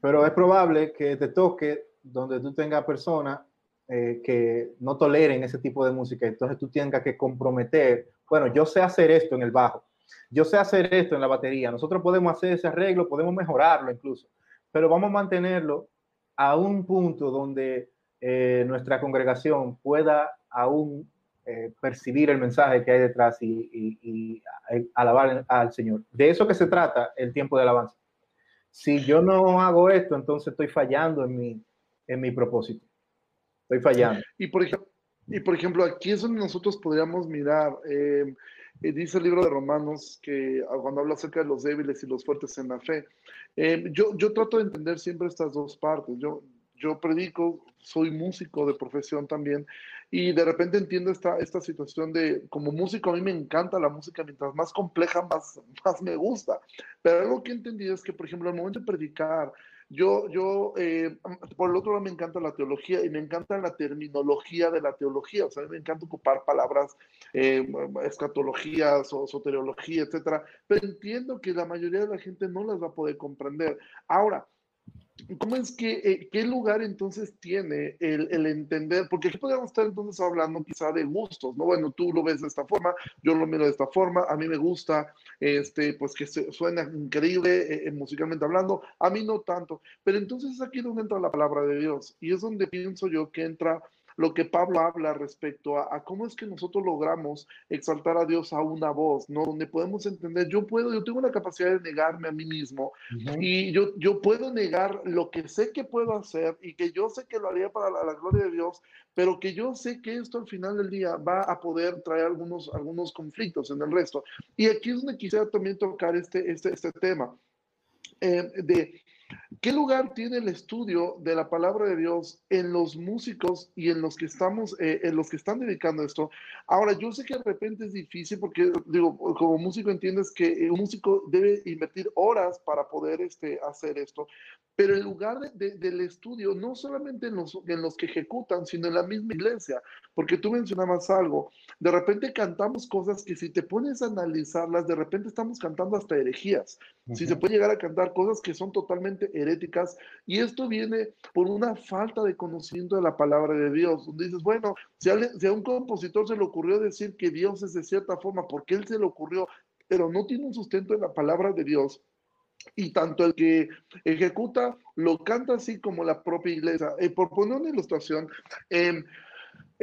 pero es probable que te toque donde tú tengas personas que no toleren ese tipo de música, entonces tú tengas que comprometer, bueno, yo sé hacer esto en el bajo, yo sé hacer esto en la batería, nosotros podemos hacer ese arreglo, podemos mejorarlo incluso, pero vamos a mantenerlo a un punto donde eh, nuestra congregación pueda aún eh, percibir el mensaje que hay detrás y, alabar al Señor. De eso que se trata el tiempo de alabanza. Si yo no hago esto, entonces estoy fallando en mi, en mi propósito. Estoy fallando. Y por y por ejemplo, aquí es donde nosotros podríamos mirar. Eh, dice el libro de Romanos que ah, cuando habla acerca de los débiles y los fuertes en la fe, eh, yo, yo trato de entender siempre estas dos partes. Yo, yo predico, soy músico de profesión también, y de repente entiendo esta, esta situación de, como músico, a mí me encanta la música, mientras más compleja, más, más me gusta. Pero algo que he entendido es que, por ejemplo, al momento de predicar, yo, yo eh, por el otro lado me encanta la teología y me encanta la terminología de la teología, o sea, me encanta ocupar palabras, eh, escatología, soteriología, etcétera, pero entiendo que la mayoría de la gente no las va a poder comprender. Ahora, ¿Cómo es que, eh, qué lugar entonces tiene el, el, entender? Porque aquí podríamos estar entonces hablando quizá de gustos, ¿no? Bueno, tú lo ves de esta forma, yo lo miro de esta forma, a mí me gusta, este, pues que suena increíble eh, eh, musicalmente hablando, a mí no tanto, pero entonces es aquí donde entra la palabra de Dios y es donde pienso yo que entra lo que Pablo habla respecto a, cómo es que nosotros logramos exaltar a Dios a una voz, ¿no? Donde podemos entender, yo puedo, yo tengo la capacidad de negarme a mí mismo y yo, yo puedo negar lo que sé que puedo hacer y que yo sé que lo haría para la, gloria de Dios, pero que yo sé que esto al final del día va a poder traer algunos, algunos conflictos en el resto. Y aquí es donde quisiera también tocar este, este, este tema. Eh, de ¿Qué lugar tiene el estudio de la palabra de Dios en los músicos y en los que estamos, eh, en los que están dedicando esto? Ahora, yo sé que de repente es difícil porque, digo, como músico entiendes que un músico debe invertir horas para poder este, hacer esto, pero el lugar del estudio, no solamente en los, en los que ejecutan, sino en la misma iglesia, porque tú mencionabas algo, de repente cantamos cosas que si te pones a analizarlas, de repente estamos cantando hasta herejías, si se puede llegar a cantar cosas que son totalmente heréticas, y esto viene por una falta de conocimiento de la palabra de Dios, donde dices, bueno, si a, si a un compositor se le ocurrió decir que Dios es de cierta forma, porque él se le ocurrió, pero no tiene un sustento en la palabra de Dios, y tanto el que ejecuta lo canta así como la propia iglesia. Eh, por poner una ilustración, em,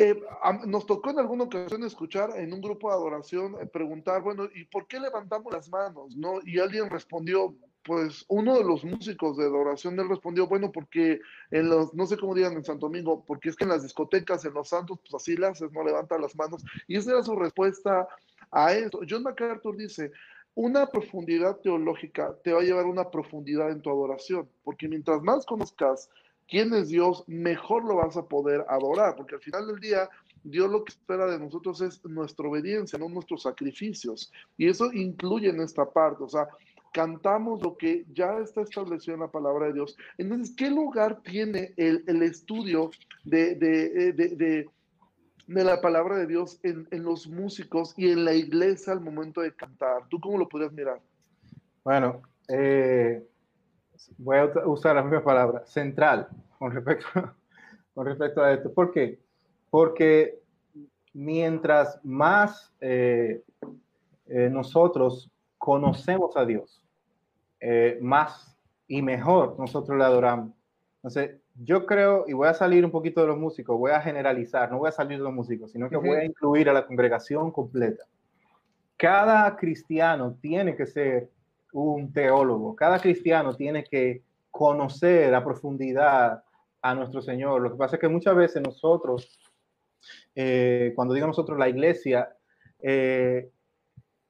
eh, nos tocó en alguna ocasión escuchar en un grupo de adoración eh, preguntar, bueno, ¿y por qué levantamos las manos? ¿No? Y alguien respondió, pues uno de los músicos de adoración, él respondió, bueno, porque en los, no sé cómo digan en Santo Domingo, porque es que en las discotecas, en los santos, pues así haces, no levanta las manos. Y esa era su respuesta a esto. John MacArthur dice, una profundidad teológica te va a llevar a una profundidad en tu adoración, porque mientras más conozcas quién es Dios, mejor lo vas a poder adorar, porque al final del día Dios lo que espera de nosotros es nuestra obediencia, no nuestros sacrificios. Y eso incluye en esta parte, o sea, cantamos lo que ya está establecido en la palabra de Dios. Entonces, ¿qué lugar tiene el, el estudio de, de, de de la palabra de Dios en, los músicos y en la iglesia al momento de cantar? ¿Tú cómo lo podrías mirar? Bueno, eh, voy a usar la misma palabra, central, con respecto, con respecto a esto. ¿Por qué? Porque mientras más eh, eh, nosotros conocemos a Dios, más y mejor nosotros le adoramos. Entonces, yo creo, y voy a salir un poquito de los músicos, voy a generalizar, no voy a salir de los músicos, sino que voy a incluir a la congregación completa. Cada cristiano tiene que ser un teólogo, cada cristiano tiene que conocer a profundidad a nuestro Señor. Lo que pasa es que muchas veces nosotros, eh, cuando digo nosotros la iglesia, eh,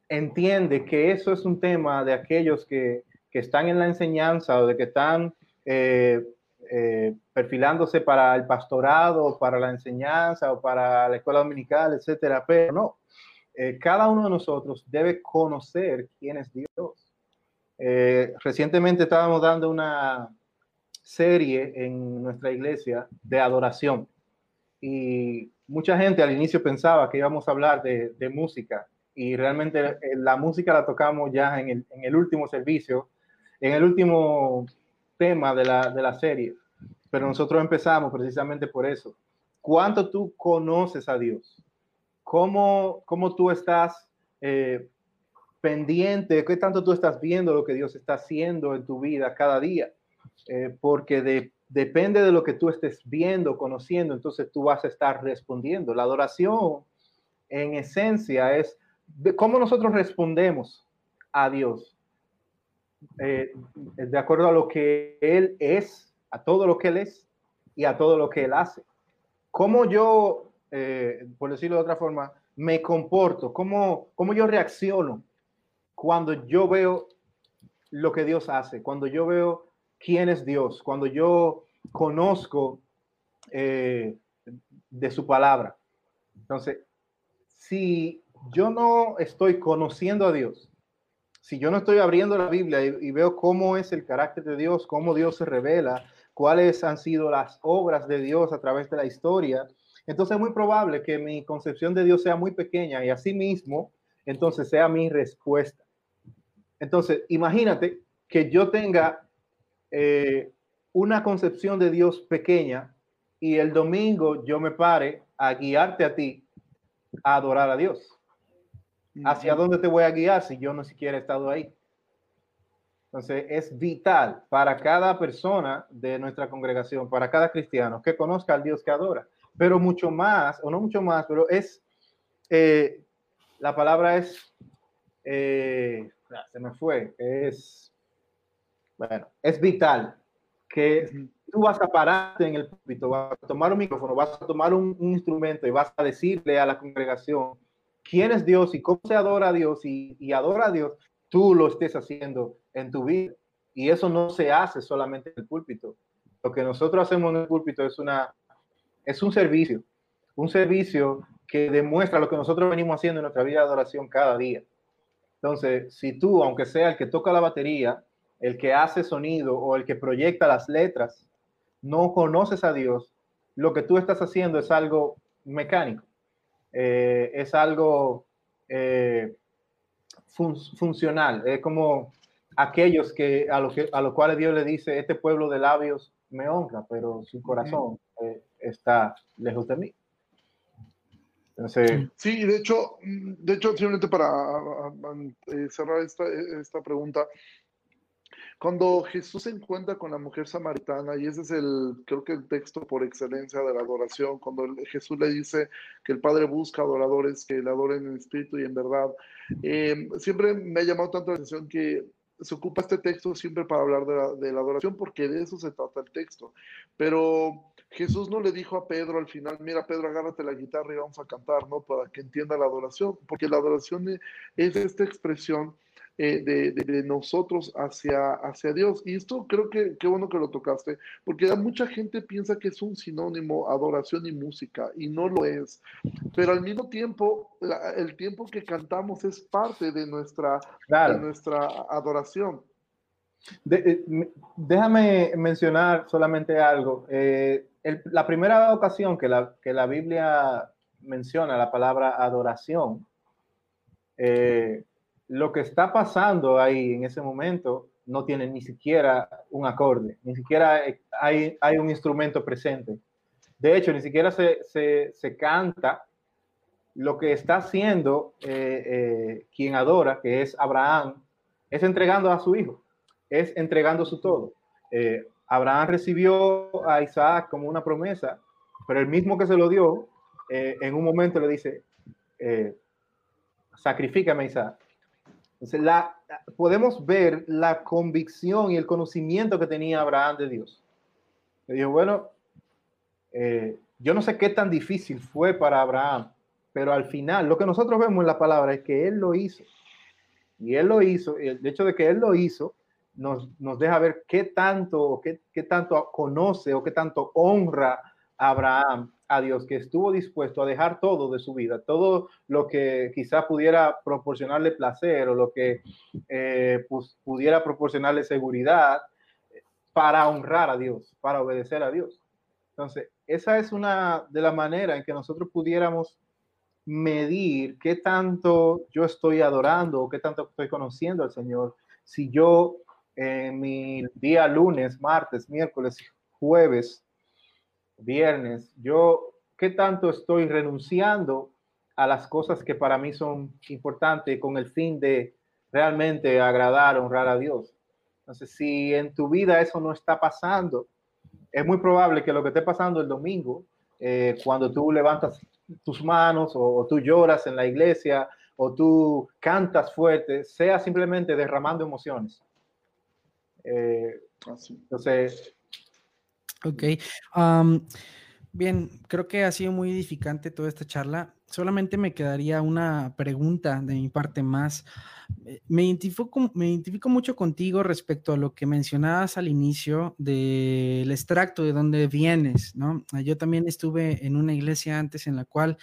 entiende que eso es un tema de aquellos que, que, están en la enseñanza o de que están... Eh, eh, perfilándose para el pastorado, para la enseñanza o para la escuela dominical, etcétera, pero no. Cada uno de nosotros debe conocer quién es Dios. Eh, recientemente estábamos dando una serie en nuestra iglesia de adoración y mucha gente al inicio pensaba que íbamos a hablar de, música y realmente la música la tocamos ya en el, en el último servicio, en el último tema de la, de la serie, pero nosotros empezamos precisamente por eso. ¿Cuánto tú conoces a Dios? ¿Cómo, cómo tú estás eh, pendiente? ¿Qué tanto tú estás viendo lo que Dios está haciendo en tu vida cada día? Eh, porque de, depende de lo que tú estés viendo, conociendo, entonces tú vas a estar respondiendo. La adoración, en esencia, es de cómo nosotros respondemos a Dios. Eh, de acuerdo a lo que Él es, a todo lo que Él es y a todo lo que Él hace. ¿Cómo yo, eh, por decirlo de otra forma, me comporto? ¿Cómo, ¿Cómo yo reacciono cuando yo veo lo que Dios hace? Cuando yo veo quién es Dios? Cuando yo conozco eh, de su palabra. Entonces, si yo no estoy conociendo a Dios, si yo no estoy abriendo la Biblia y, veo cómo es el carácter de Dios, cómo Dios se revela, cuáles han sido las obras de Dios a través de la historia, entonces es muy probable que mi concepción de Dios sea muy pequeña y así mismo, entonces sea mi respuesta. Entonces, imagínate que yo tenga eh, una concepción de Dios pequeña y el domingo yo me pare a guiarte a ti a adorar a Dios. ¿Hacia dónde te voy a guiar si yo no siquiera he estado ahí? Entonces es vital para cada persona de nuestra congregación, para cada cristiano, que conozca al Dios que adora. Pero mucho más, o no mucho más, pero es, eh, la palabra es, eh, se me fue, es, bueno, es vital que tú vas a pararte en el púlpito, vas a tomar un micrófono, vas a tomar un, instrumento y vas a decirle a la congregación quién es Dios y cómo se adora a Dios y, y, adora a Dios, tú lo estés haciendo en tu vida. Y eso no se hace solamente en el púlpito. Lo que nosotros hacemos en el púlpito es, una, es un servicio, un servicio que demuestra lo que nosotros venimos haciendo en nuestra vida de adoración cada día. Entonces, si tú, aunque sea el que toca la batería, el que hace sonido o el que proyecta las letras, no conoces a Dios, lo que tú estás haciendo es algo mecánico, eh, es algo eh, funcional, es como aquellos que a, lo que a los cuales Dios le dice, este pueblo de labios me honra, pero su corazón eh, está lejos de mí. Sí, de hecho, de hecho, simplemente para cerrar esta, esta pregunta, cuando Jesús se encuentra con la mujer samaritana, y ese es el, creo que el texto por excelencia de la adoración, cuando Jesús le dice que el Padre busca adoradores que le adoren en espíritu y en verdad, eh, siempre me ha llamado tanto la atención que se ocupa este texto siempre para hablar de la, de la, adoración, porque de eso se trata el texto. Pero Jesús no le dijo a Pedro al final, mira Pedro, agárrate la guitarra y vamos a cantar, ¿no? Para que entienda la adoración, porque la adoración es esta expresión eh, de, nosotros hacia, hacia Dios. Y esto creo que qué bueno que lo tocaste, porque mucha gente piensa que es un sinónimo adoración y música, y no lo es. Pero al mismo tiempo, el tiempo que cantamos es parte de nuestra, nuestra adoración. Eh, déjame mencionar solamente algo. Eh, la primera ocasión que la, que la Biblia menciona la palabra adoración, eh, lo que está pasando ahí en ese momento no tiene ni siquiera un acorde, ni siquiera hay, hay un instrumento presente. De hecho, ni siquiera se, se, canta lo que está haciendo eh, eh, quien adora, que es Abraham, es entregando a su hijo, es entregando su todo. Eh, Abraham recibió a Isaac como una promesa, pero el mismo que se lo dio, en un momento le dice, sacrifícame Isaac. Entonces, la, podemos ver la convicción y el conocimiento que tenía Abraham de Dios. Le dijo, bueno, eh, yo no sé qué tan difícil fue para Abraham, pero al final lo que nosotros vemos en la palabra es que él lo hizo. Y él lo hizo, el hecho de que él lo hizo nos, nos deja ver qué tanto, qué, qué tanto conoce o qué tanto honra a Abraham a Dios que estuvo dispuesto a dejar todo de su vida, todo lo que quizás pudiera proporcionarle placer o lo que eh, pues, pudiera proporcionarle seguridad para honrar a Dios, para obedecer a Dios. Entonces, esa es una de las maneras en que nosotros pudiéramos medir qué tanto yo estoy adorando o qué tanto estoy conociendo al Señor. Si yo en mi día lunes, martes, miércoles, jueves, viernes, yo qué tanto estoy renunciando a las cosas que para mí son importantes con el fin de realmente agradar, honrar a Dios. Entonces, si en tu vida eso no está pasando, es muy probable que lo que esté pasando el domingo, eh, cuando tú levantas tus manos o, tú lloras en la iglesia o tú cantas fuerte, sea simplemente derramando emociones. Eh, entonces, Ok. Bien, creo que ha sido muy edificante toda esta charla. Solamente me quedaría una pregunta de mi parte más. Eh, me identifico, me identifico mucho contigo respecto a lo que mencionabas al inicio del extracto de dónde vienes, ¿no? Yo también estuve en una iglesia antes en la cual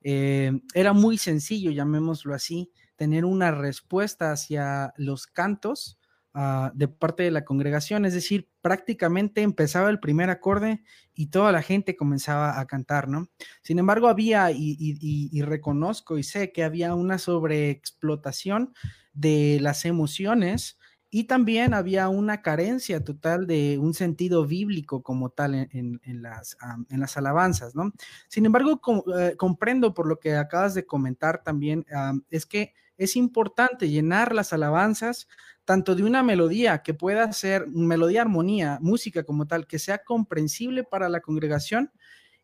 eh, era muy sencillo, llamémoslo así, tener una respuesta hacia los cantos Ah, de parte de la congregación, es decir, prácticamente empezaba el primer acorde y toda la gente comenzaba a cantar, ¿no? Sin embargo, había, y, reconozco y sé que había una sobreexplotación de las emociones y también había una carencia total de un sentido bíblico como tal en, las, en las, alabanzas, ¿no? Sin embargo, eh, comprendo por lo que acabas de comentar también, es que es importante llenar las alabanzas tanto de una melodía que pueda ser melodía, armonía, música como tal, que sea comprensible para la congregación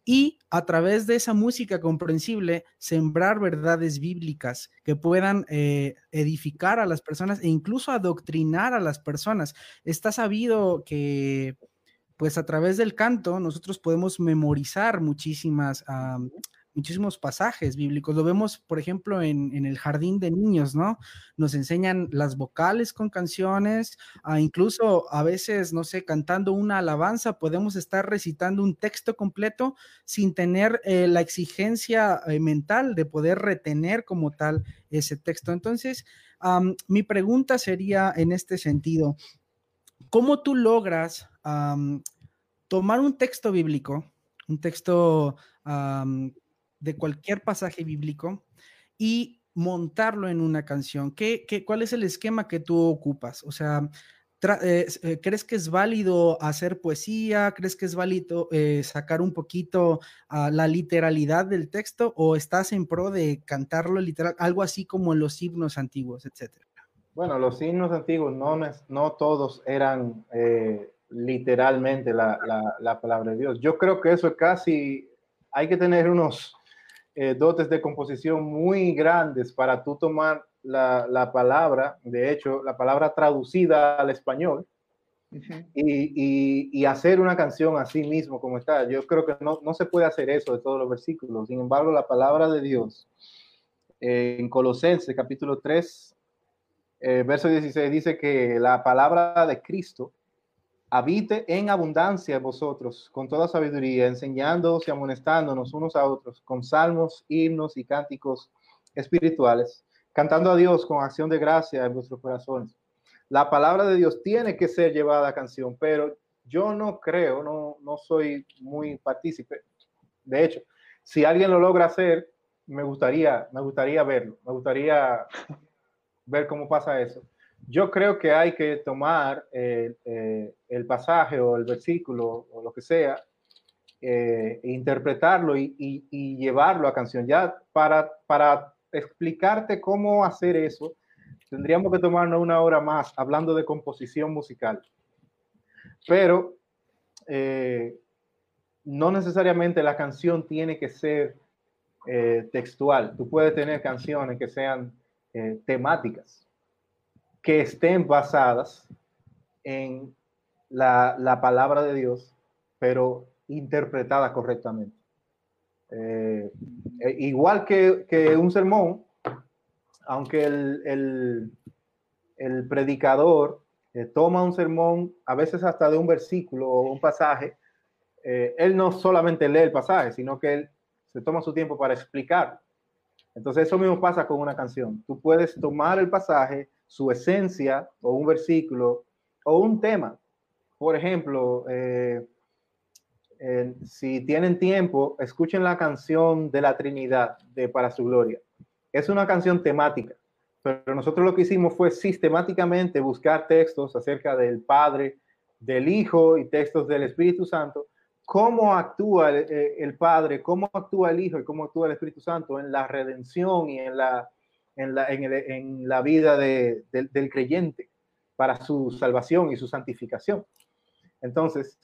y a través de esa música comprensible sembrar verdades bíblicas que puedan eh, edificar a las personas e incluso adoctrinar a las personas. Está sabido que pues a través del canto nosotros podemos memorizar muchísimas muchísimos pasajes bíblicos. Lo vemos, por ejemplo, en, el jardín de niños, ¿no? Nos enseñan las vocales con canciones, a incluso a veces, no sé, cantando una alabanza, podemos estar recitando un texto completo sin tener eh, la exigencia eh, mental de poder retener como tal ese texto. Entonces, mi pregunta sería en este sentido, ¿cómo tú logras tomar un texto bíblico, un texto de cualquier pasaje bíblico y montarlo en una canción. ¿Qué, qué, cuál es el esquema que tú ocupas? O sea, eh, eh, ¿crees que es válido hacer poesía? ¿Crees que es válido eh, sacar un poquito a la literalidad del texto? ¿O estás en pro de cantarlo literal, algo así como en los himnos antiguos, etcétera? Bueno, los himnos antiguos no, no todos eran literalmente la, la, la palabra de Dios. Yo creo que eso es casi, hay que tener unos eh, dotes de composición muy grandes para tú tomar la, palabra, de hecho, la palabra traducida al español, y, hacer una canción así mismo como está. Yo creo que no, se puede hacer eso de todos los versículos. Sin embargo, la palabra de Dios eh, en Colosenses capítulo 3, eh, verso 16 dice que la palabra de Cristo habite en abundancia vosotros, con toda sabiduría, enseñándoos y amonestándonos unos a otros, con salmos, himnos y cánticos espirituales, cantando a Dios con acción de gracia en vuestros corazones. La palabra de Dios tiene que ser llevada a canción, pero yo no creo, no, no soy muy partícipe. De hecho, si alguien lo logra hacer, me gustaría, me gustaría verlo, me gustaría ver cómo pasa eso yo creo que hay que tomar eh, eh, el pasaje o el versículo o lo que sea, eh, e interpretarlo y, llevarlo a canción. Ya para, para explicarte cómo hacer eso, tendríamos que tomarnos una hora más hablando de composición musical. Pero no necesariamente la canción tiene que ser textual. Tú puedes tener canciones que sean temáticas que estén basadas en la, palabra de Dios, pero interpretada correctamente. Eh, eh, igual que, un sermón, aunque el, el, predicador eh, toma un sermón, a veces hasta de un versículo o un pasaje, él no solamente lee el pasaje, sino que él se toma su tiempo para explicar. Entonces eso mismo pasa con una canción. Tú puedes tomar el pasaje, su esencia o un versículo o un tema. Por ejemplo, eh, si tienen tiempo, escuchen la canción de la Trinidad de Para su Gloria. Es una canción temática, pero nosotros lo que hicimos fue sistemáticamente buscar textos acerca del Padre, del Hijo y textos del Espíritu Santo, cómo actúa el, el Padre, cómo actúa el Hijo y cómo actúa el Espíritu Santo en la redención y en la en la, en la vida del creyente para su salvación y su santificación. Entonces,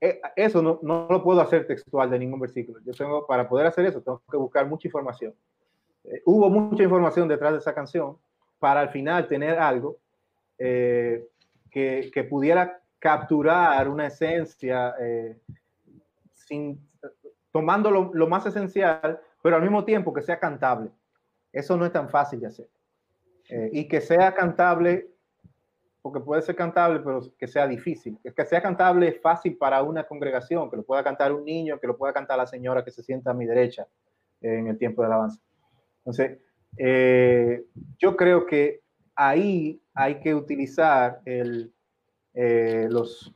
eh, eso no, no, lo puedo hacer textual de ningún versículo. Yo tengo, para poder hacer eso, tengo que buscar mucha información. Eh, hubo mucha información detrás de esa canción para al final tener algo eh, que, que, pudiera capturar una esencia sin, tomando lo, más esencial, pero al mismo tiempo que sea cantable. Eso no es tan fácil de hacer. Eh, y que sea cantable, porque puede ser cantable, pero que sea difícil. Que sea cantable es fácil para una congregación, que lo pueda cantar un niño, que lo pueda cantar la señora que se sienta a mi derecha en el tiempo de alabanza. Entonces, eh, yo creo que ahí hay que utilizar el, eh, los...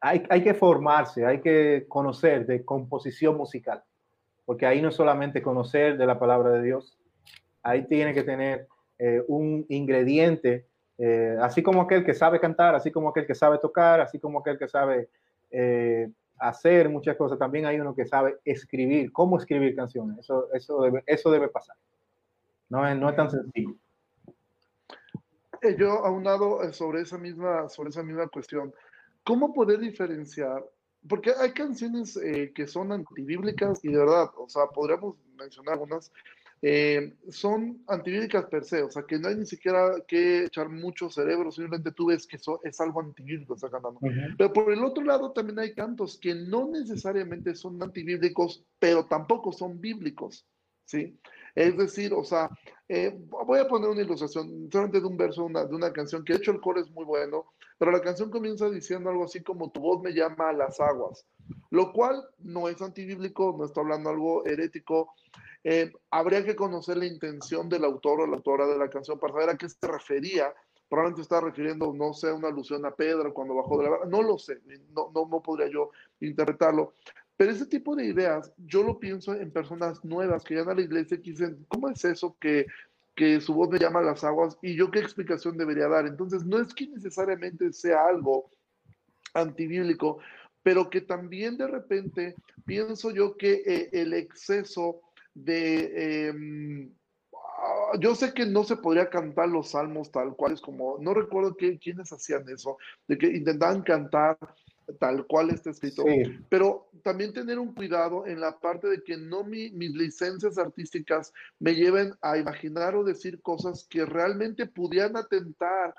Hay, hay, que formarse, hay que conocer de composición musical, porque ahí no es solamente conocer de la palabra de Dios, ahí tiene que tener eh, un ingrediente, así como aquel que sabe cantar, así como aquel que sabe tocar, así como aquel que sabe hacer muchas cosas, también hay uno que sabe escribir, cómo escribir canciones, eso, eso, debe, eso debe pasar. No es, no es tan sencillo. Eh, yo aunado eh, sobre esa misma, sobre esa misma cuestión, ¿cómo poder diferenciar? Porque hay canciones eh, que son antibíblicas y de verdad, o sea, podríamos mencionar algunas, son antibíblicas per se, o sea, que no hay ni siquiera que echar mucho cerebro, simplemente tú ves que eso es algo antibíblico, está cantando. Pero por el otro lado también hay cantos que no necesariamente son antibíblicos, pero tampoco son bíblicos, ¿sí? Es decir, o sea, eh, voy a poner una ilustración, solamente de un verso de una canción, que de hecho el coro es muy bueno, pero la canción comienza diciendo algo así como tu voz me llama a las aguas, lo cual no es antibíblico, no está hablando algo herético. Eh, habría que conocer la intención del autor o la autora de la canción para saber a qué se refería. Probablemente está refiriendo, no sé, una alusión a Pedro cuando bajó de la no lo sé, no, no podría yo interpretarlo. Pero ese tipo de ideas, yo lo pienso en personas nuevas que llegan a la iglesia y dicen, ¿cómo es eso que, que su voz me llama a las aguas? Y yo qué explicación debería dar. Entonces, no es que necesariamente sea algo antibíblico, pero que también de repente pienso yo que eh, el exceso de... Em, ah, yo sé que no se podría cantar los salmos tal cual, es como, no recuerdo que, quiénes hacían eso, de que intentaban cantar tal cual está escrito, pero también tener un cuidado en la parte de que no mis licencias artísticas me lleven a imaginar o decir cosas que realmente pudieran atentar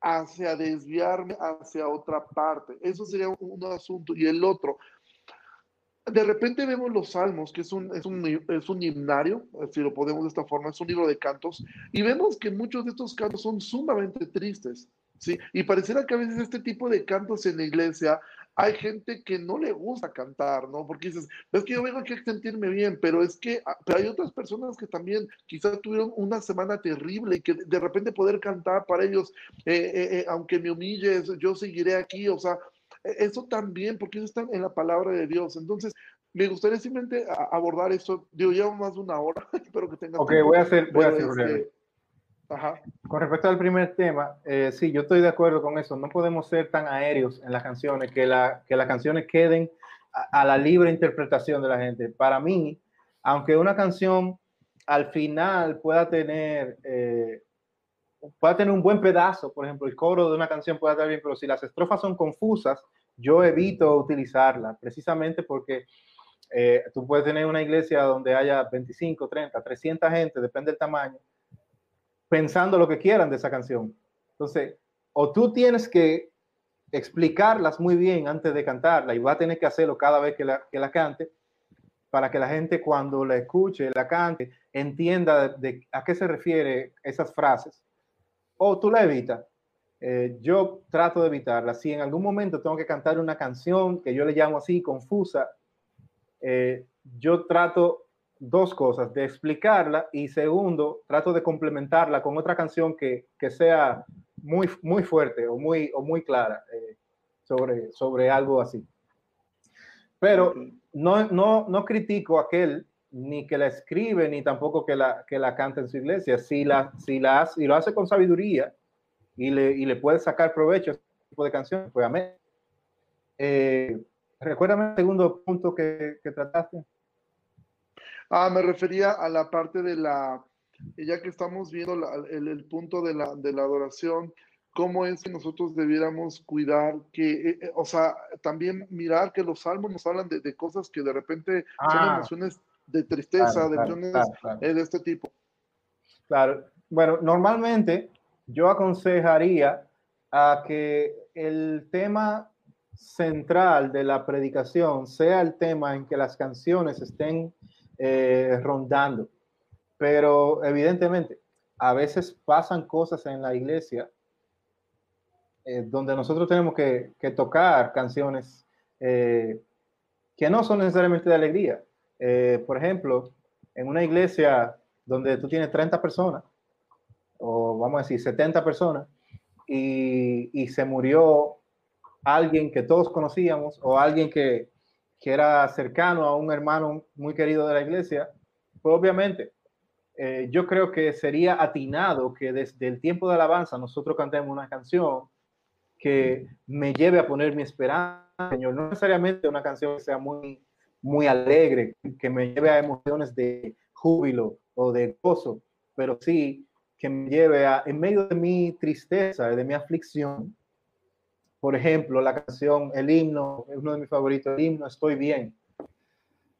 hacia desviarme hacia otra parte. Eso sería un, asunto. Y el otro, de repente vemos los salmos, que es un, es un, es un himnario, si lo podemos de esta forma, es un libro de cantos, y vemos que muchos de estos cantos son sumamente tristes. ¿Sí? Y pareciera que a veces este tipo de cantos en la iglesia hay gente que no le gusta cantar, ¿no? Porque dices, es que yo vengo aquí a sentirme bien, pero es que ah, pero hay otras personas que también quizás tuvieron una semana terrible y que de repente poder cantar para ellos, eh, eh, eh, aunque me humilles, yo seguiré aquí, o sea, e, eso también, porque eso está en la palabra de Dios. Entonces, me gustaría simplemente abordar esto. Digo, llevo más de una hora, espero que tenga. Ok, voy a hacer, voy a hacer este, con respecto al primer tema, eh, sí, yo estoy de acuerdo con eso. No podemos ser tan aéreos en las canciones, que, que las canciones queden a, la libre interpretación de la gente. Para mí, aunque una canción al final pueda tener, eh, pueda tener un buen pedazo, por ejemplo, el coro de una canción puede estar bien, pero si las estrofas son confusas, yo evito utilizarla, precisamente porque eh, tú puedes tener una iglesia donde haya 25, 30, 300 gente, depende del tamaño pensando lo que quieran de esa canción. Entonces, o tú tienes que explicarlas muy bien antes de cantarla y va a tener que hacerlo cada vez que la, cante para que la gente cuando la escuche, la cante, entienda de, a qué se refiere esas frases. O tú la evitas. Eh, yo trato de evitarla. Si en algún momento tengo que cantar una canción que yo le llamo así, confusa, eh, yo trato dos cosas, de explicarla y segundo, trato de complementarla con otra canción que, que sea muy, muy fuerte o muy, o muy clara eh, sobre, sobre algo así. Pero no, no, no critico a aquel ni que la escribe, ni tampoco que la, que la canta en su iglesia. Si, la, si la hace, y lo hace con sabiduría y le, y le puede sacar provecho a este tipo de canciones, pues amén. Eh, recuérdame el segundo punto que, que trataste. Ah, me refería a la parte de la, ya que estamos viendo el, punto de la, de la adoración, cómo es que nosotros debiéramos cuidar que, eh, eh, o sea, también mirar que los salmos nos hablan de, cosas que de repente son ah. emociones de tristeza, de emociones eh, de este tipo. Claro, bueno, normalmente yo aconsejaría a que el tema central de la predicación sea el tema en que las canciones estén eh, rondando. Pero evidentemente, a veces pasan cosas en la iglesia eh, donde nosotros tenemos que, tocar canciones eh, que no son necesariamente de alegría. por ejemplo, en una iglesia donde tú tienes 30 personas, o vamos a decir 70 personas, y se murió alguien que todos conocíamos o alguien que, que, era cercano a un hermano muy querido de la iglesia, pues obviamente eh, yo creo que sería atinado que desde el tiempo de alabanza nosotros cantemos una canción que me lleve a poner mi esperanza, Señor. No necesariamente una canción que sea muy, muy alegre, que me lleve a emociones de júbilo o de gozo, pero sí que me lleve a, en medio de mi tristeza, de mi aflicción, por ejemplo, la canción, el himno, uno de mis favoritos, el himno Estoy bien.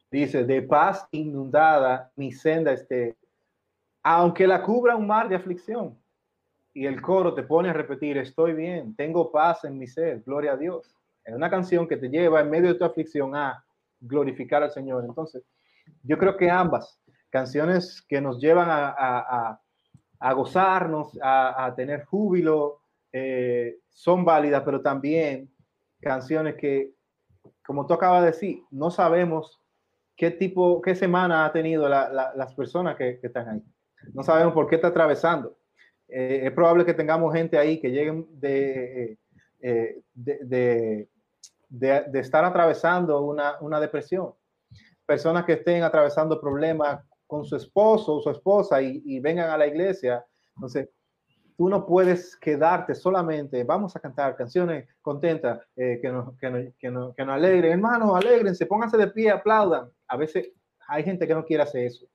Dice, de paz inundada mi senda esté, aunque la cubra un mar de aflicción. Y el coro te pone a repetir, estoy bien, tengo paz en mi ser, gloria a Dios. Es una canción que te lleva en medio de tu aflicción a glorificar al Señor. Entonces, yo creo que ambas canciones que nos llevan a, gozarnos, a, tener júbilo, eh, son válidas, pero también canciones que, como tú acabas de decir, no sabemos qué tipo, qué semana ha tenido las personas que, están ahí. No sabemos por qué está atravesando. Eh, es probable que tengamos gente ahí que lleguen de, eh, de, de, estar atravesando una, una, depresión. Personas que estén atravesando problemas con su esposo o su esposa y, y vengan a la iglesia. Entonces, tú no puedes quedarte solamente, vamos a cantar canciones contentas, eh, que, nos, que, que, nos, que nos alegren. Hermanos, alegrense, pónganse de pie, aplaudan. A veces hay gente que no quiere hacer eso.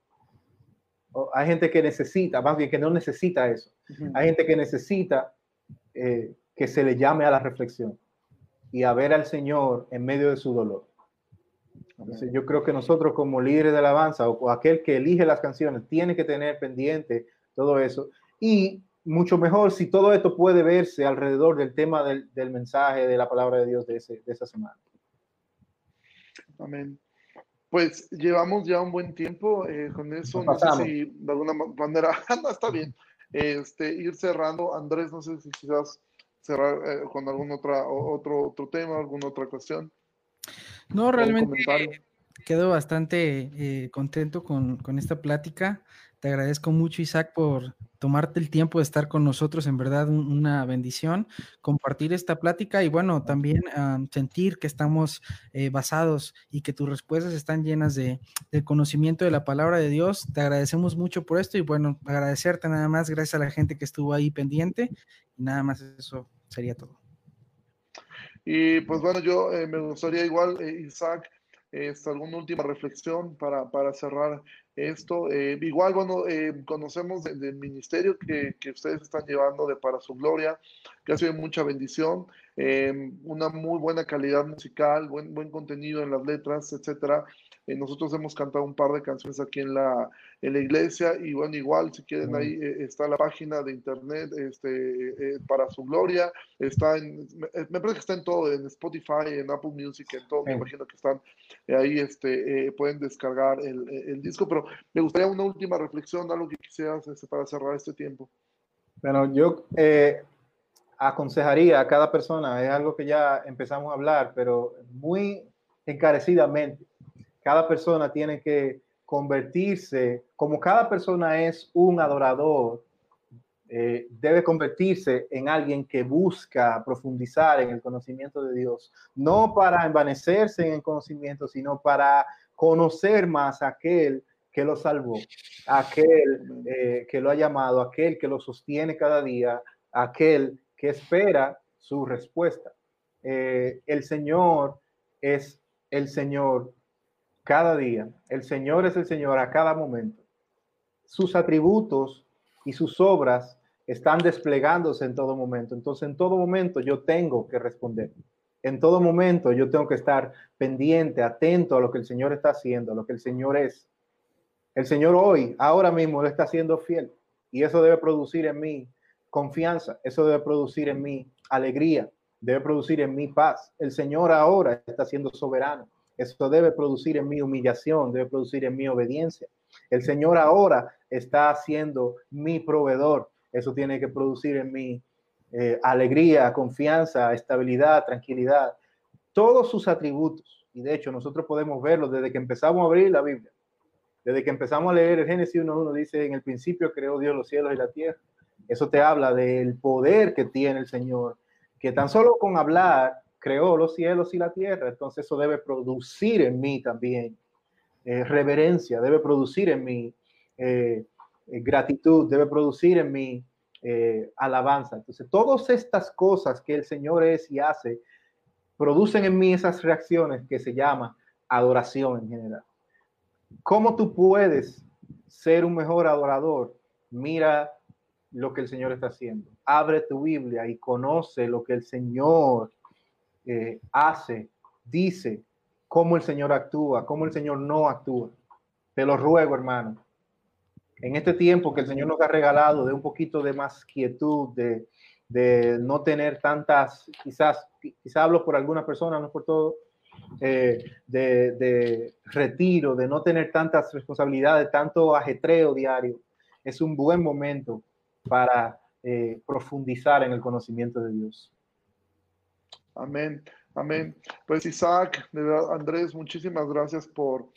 O hay gente que necesita, más bien que no necesita eso. Hay gente que necesita eh, que se le llame a la reflexión y a ver al Señor en medio de su dolor. Entonces, yo creo que nosotros como líderes de alabanza o aquel que elige las canciones tiene que tener pendiente todo eso y mucho mejor si todo esto puede verse alrededor del tema del, mensaje de la palabra de Dios de, ese, de esa semana. Amén. Pues llevamos ya un buen tiempo eh, con eso. No sé si de alguna manera, no, está bien. Este, ir cerrando. Andrés, no sé si quizás cerrar eh, con algún otra, otro, otro tema, alguna otra cuestión. No, realmente quedo bastante eh, contento con, con, esta plática. Te agradezco mucho, Isaac, por tomarte el tiempo de estar con nosotros. En verdad, una bendición compartir esta plática y bueno, también sentir que estamos eh, basados y que tus respuestas están llenas de, conocimiento de la palabra de Dios. Te agradecemos mucho por esto y bueno, agradecerte nada más. Gracias a la gente que estuvo ahí pendiente. Y nada más eso sería todo. Y pues bueno, yo eh, me gustaría igual, eh, Isaac, alguna última reflexión para, para cerrar esto. Eh, igual, bueno, eh, conocemos del ministerio que, que, ustedes están llevando de Para Su Gloria, que ha sido mucha bendición, eh, una muy buena calidad musical, buen, buen contenido en las letras, etcétera. Eh, nosotros hemos cantado un par de canciones aquí en la, en la iglesia y bueno, igual si quieren ahí eh, está la página de internet este, eh, para su gloria, está en, me, parece que está en todo, en Spotify, en Apple Music, en todo, me imagino que están ahí, este, pueden descargar el, el, disco, pero me gustaría una última reflexión, algo que quisieras este, para cerrar este tiempo. Bueno, yo aconsejaría a cada persona, es algo que ya empezamos a hablar, pero muy encarecidamente, cada persona tiene que convertirse, como cada persona es un adorador, eh, debe convertirse en alguien que busca profundizar en el conocimiento de Dios, no para envanecerse en el conocimiento, sino para conocer más a aquel que lo salvó, aquel eh, que lo ha llamado, aquel que lo sostiene cada día, aquel que espera su respuesta. Eh, el Señor es el Señor cada día. El Señor es el Señor a cada momento. Sus atributos y sus obras están desplegándose en todo momento. Entonces, en todo momento yo tengo que responder. En todo momento yo tengo que estar pendiente, atento a lo que el Señor está haciendo, a lo que el Señor es. El Señor hoy, ahora mismo, lo está haciendo fiel. Y eso debe producir en mí confianza, eso debe producir en mí alegría, debe producir en mí paz. El Señor ahora está siendo soberano. Eso debe producir en mí humillación, debe producir en mí obediencia. El Señor ahora está siendo mi proveedor. Eso tiene que producir en mí eh, alegría, confianza, estabilidad, tranquilidad. Todos sus atributos. Y de hecho, nosotros podemos verlo desde que empezamos a abrir la Biblia. Desde que empezamos a leer el Génesis 1.1 dice, en el principio creó Dios los cielos y la tierra. Eso te habla del poder que tiene el Señor, que tan solo con hablar creó los cielos y la tierra. Entonces eso debe producir en mí también eh, reverencia, debe producir en mí eh, eh, gratitud, debe producir en mí alabanza. Entonces todas estas cosas que el Señor es y hace, producen en mí esas reacciones que se llama adoración en general. ¿Cómo tú puedes ser un mejor adorador? Mira lo que el Señor está haciendo. Abre tu Biblia y conoce lo que el Señor eh, hace, dice, cómo el Señor actúa, cómo el Señor no actúa. Te lo ruego, hermano. En este tiempo que el Señor nos ha regalado de un poquito de más quietud, de, no tener tantas, quizás, quizás hablo por algunas personas, no por todo, eh, de, de, retiro, de no tener tantas responsabilidades, tanto ajetreo diario, es un buen momento para eh, profundizar en el conocimiento de Dios. Amén, amén. Pues Isaac, Andrés, muchísimas gracias por,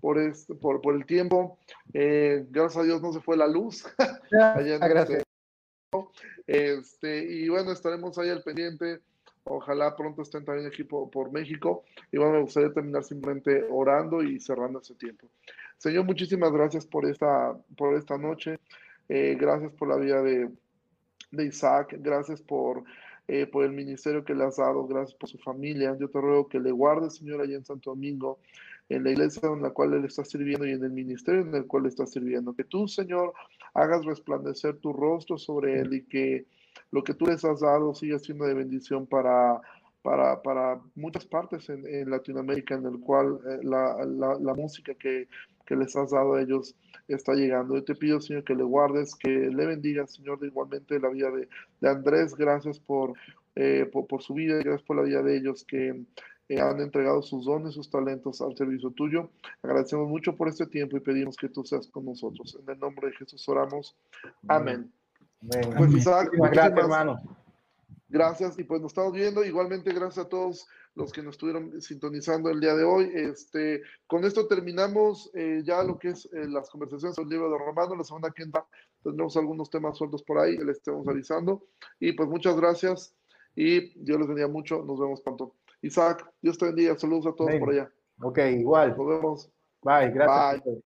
por, este, por, por el tiempo. Eh, gracias a Dios no se fue la luz. gracias. Este, y bueno, estaremos ahí al pendiente. Ojalá pronto estén también aquí por, México. Y bueno, me gustaría terminar simplemente orando y cerrando ese tiempo. Señor, muchísimas gracias por esta, por esta noche. Eh, gracias por la vida de, de Isaac. Gracias por eh, por el ministerio que le has dado, gracias por su familia. Yo te ruego que le guardes, Señor, allá en Santo Domingo, en la iglesia en la cual él está sirviendo y en el ministerio en el cual está sirviendo. Que tú, Señor, hagas resplandecer tu rostro sobre él y que lo que tú les has dado siga siendo de bendición para, para, para muchas partes en, Latinoamérica, en el cual eh, la, la, música que, que, les has dado a ellos está llegando. Yo te pido, Señor, que le guardes, que le bendiga, Señor, de igualmente la vida de, de Andrés. Gracias por, eh, por, su vida y gracias por la vida de ellos que eh, han entregado sus dones, sus talentos al servicio tuyo. Agradecemos mucho por este tiempo y pedimos que tú seas con nosotros. En el nombre de Jesús oramos. Amén. Pues Isaac, gracias, hermano. Gracias y pues nos estamos viendo. Igualmente gracias a todos los que nos estuvieron sintonizando el día de hoy. Este, con esto terminamos eh, ya lo que es eh, las conversaciones del libro de Romano. La semana que entra tendremos algunos temas sueltos por ahí, les estamos avisando. Y pues muchas gracias y Dios les bendiga mucho. Nos vemos pronto. Isaac, Dios te bendiga. Saludos a todos por allá. Ok, igual. Nos vemos. Bye, gracias. Bye.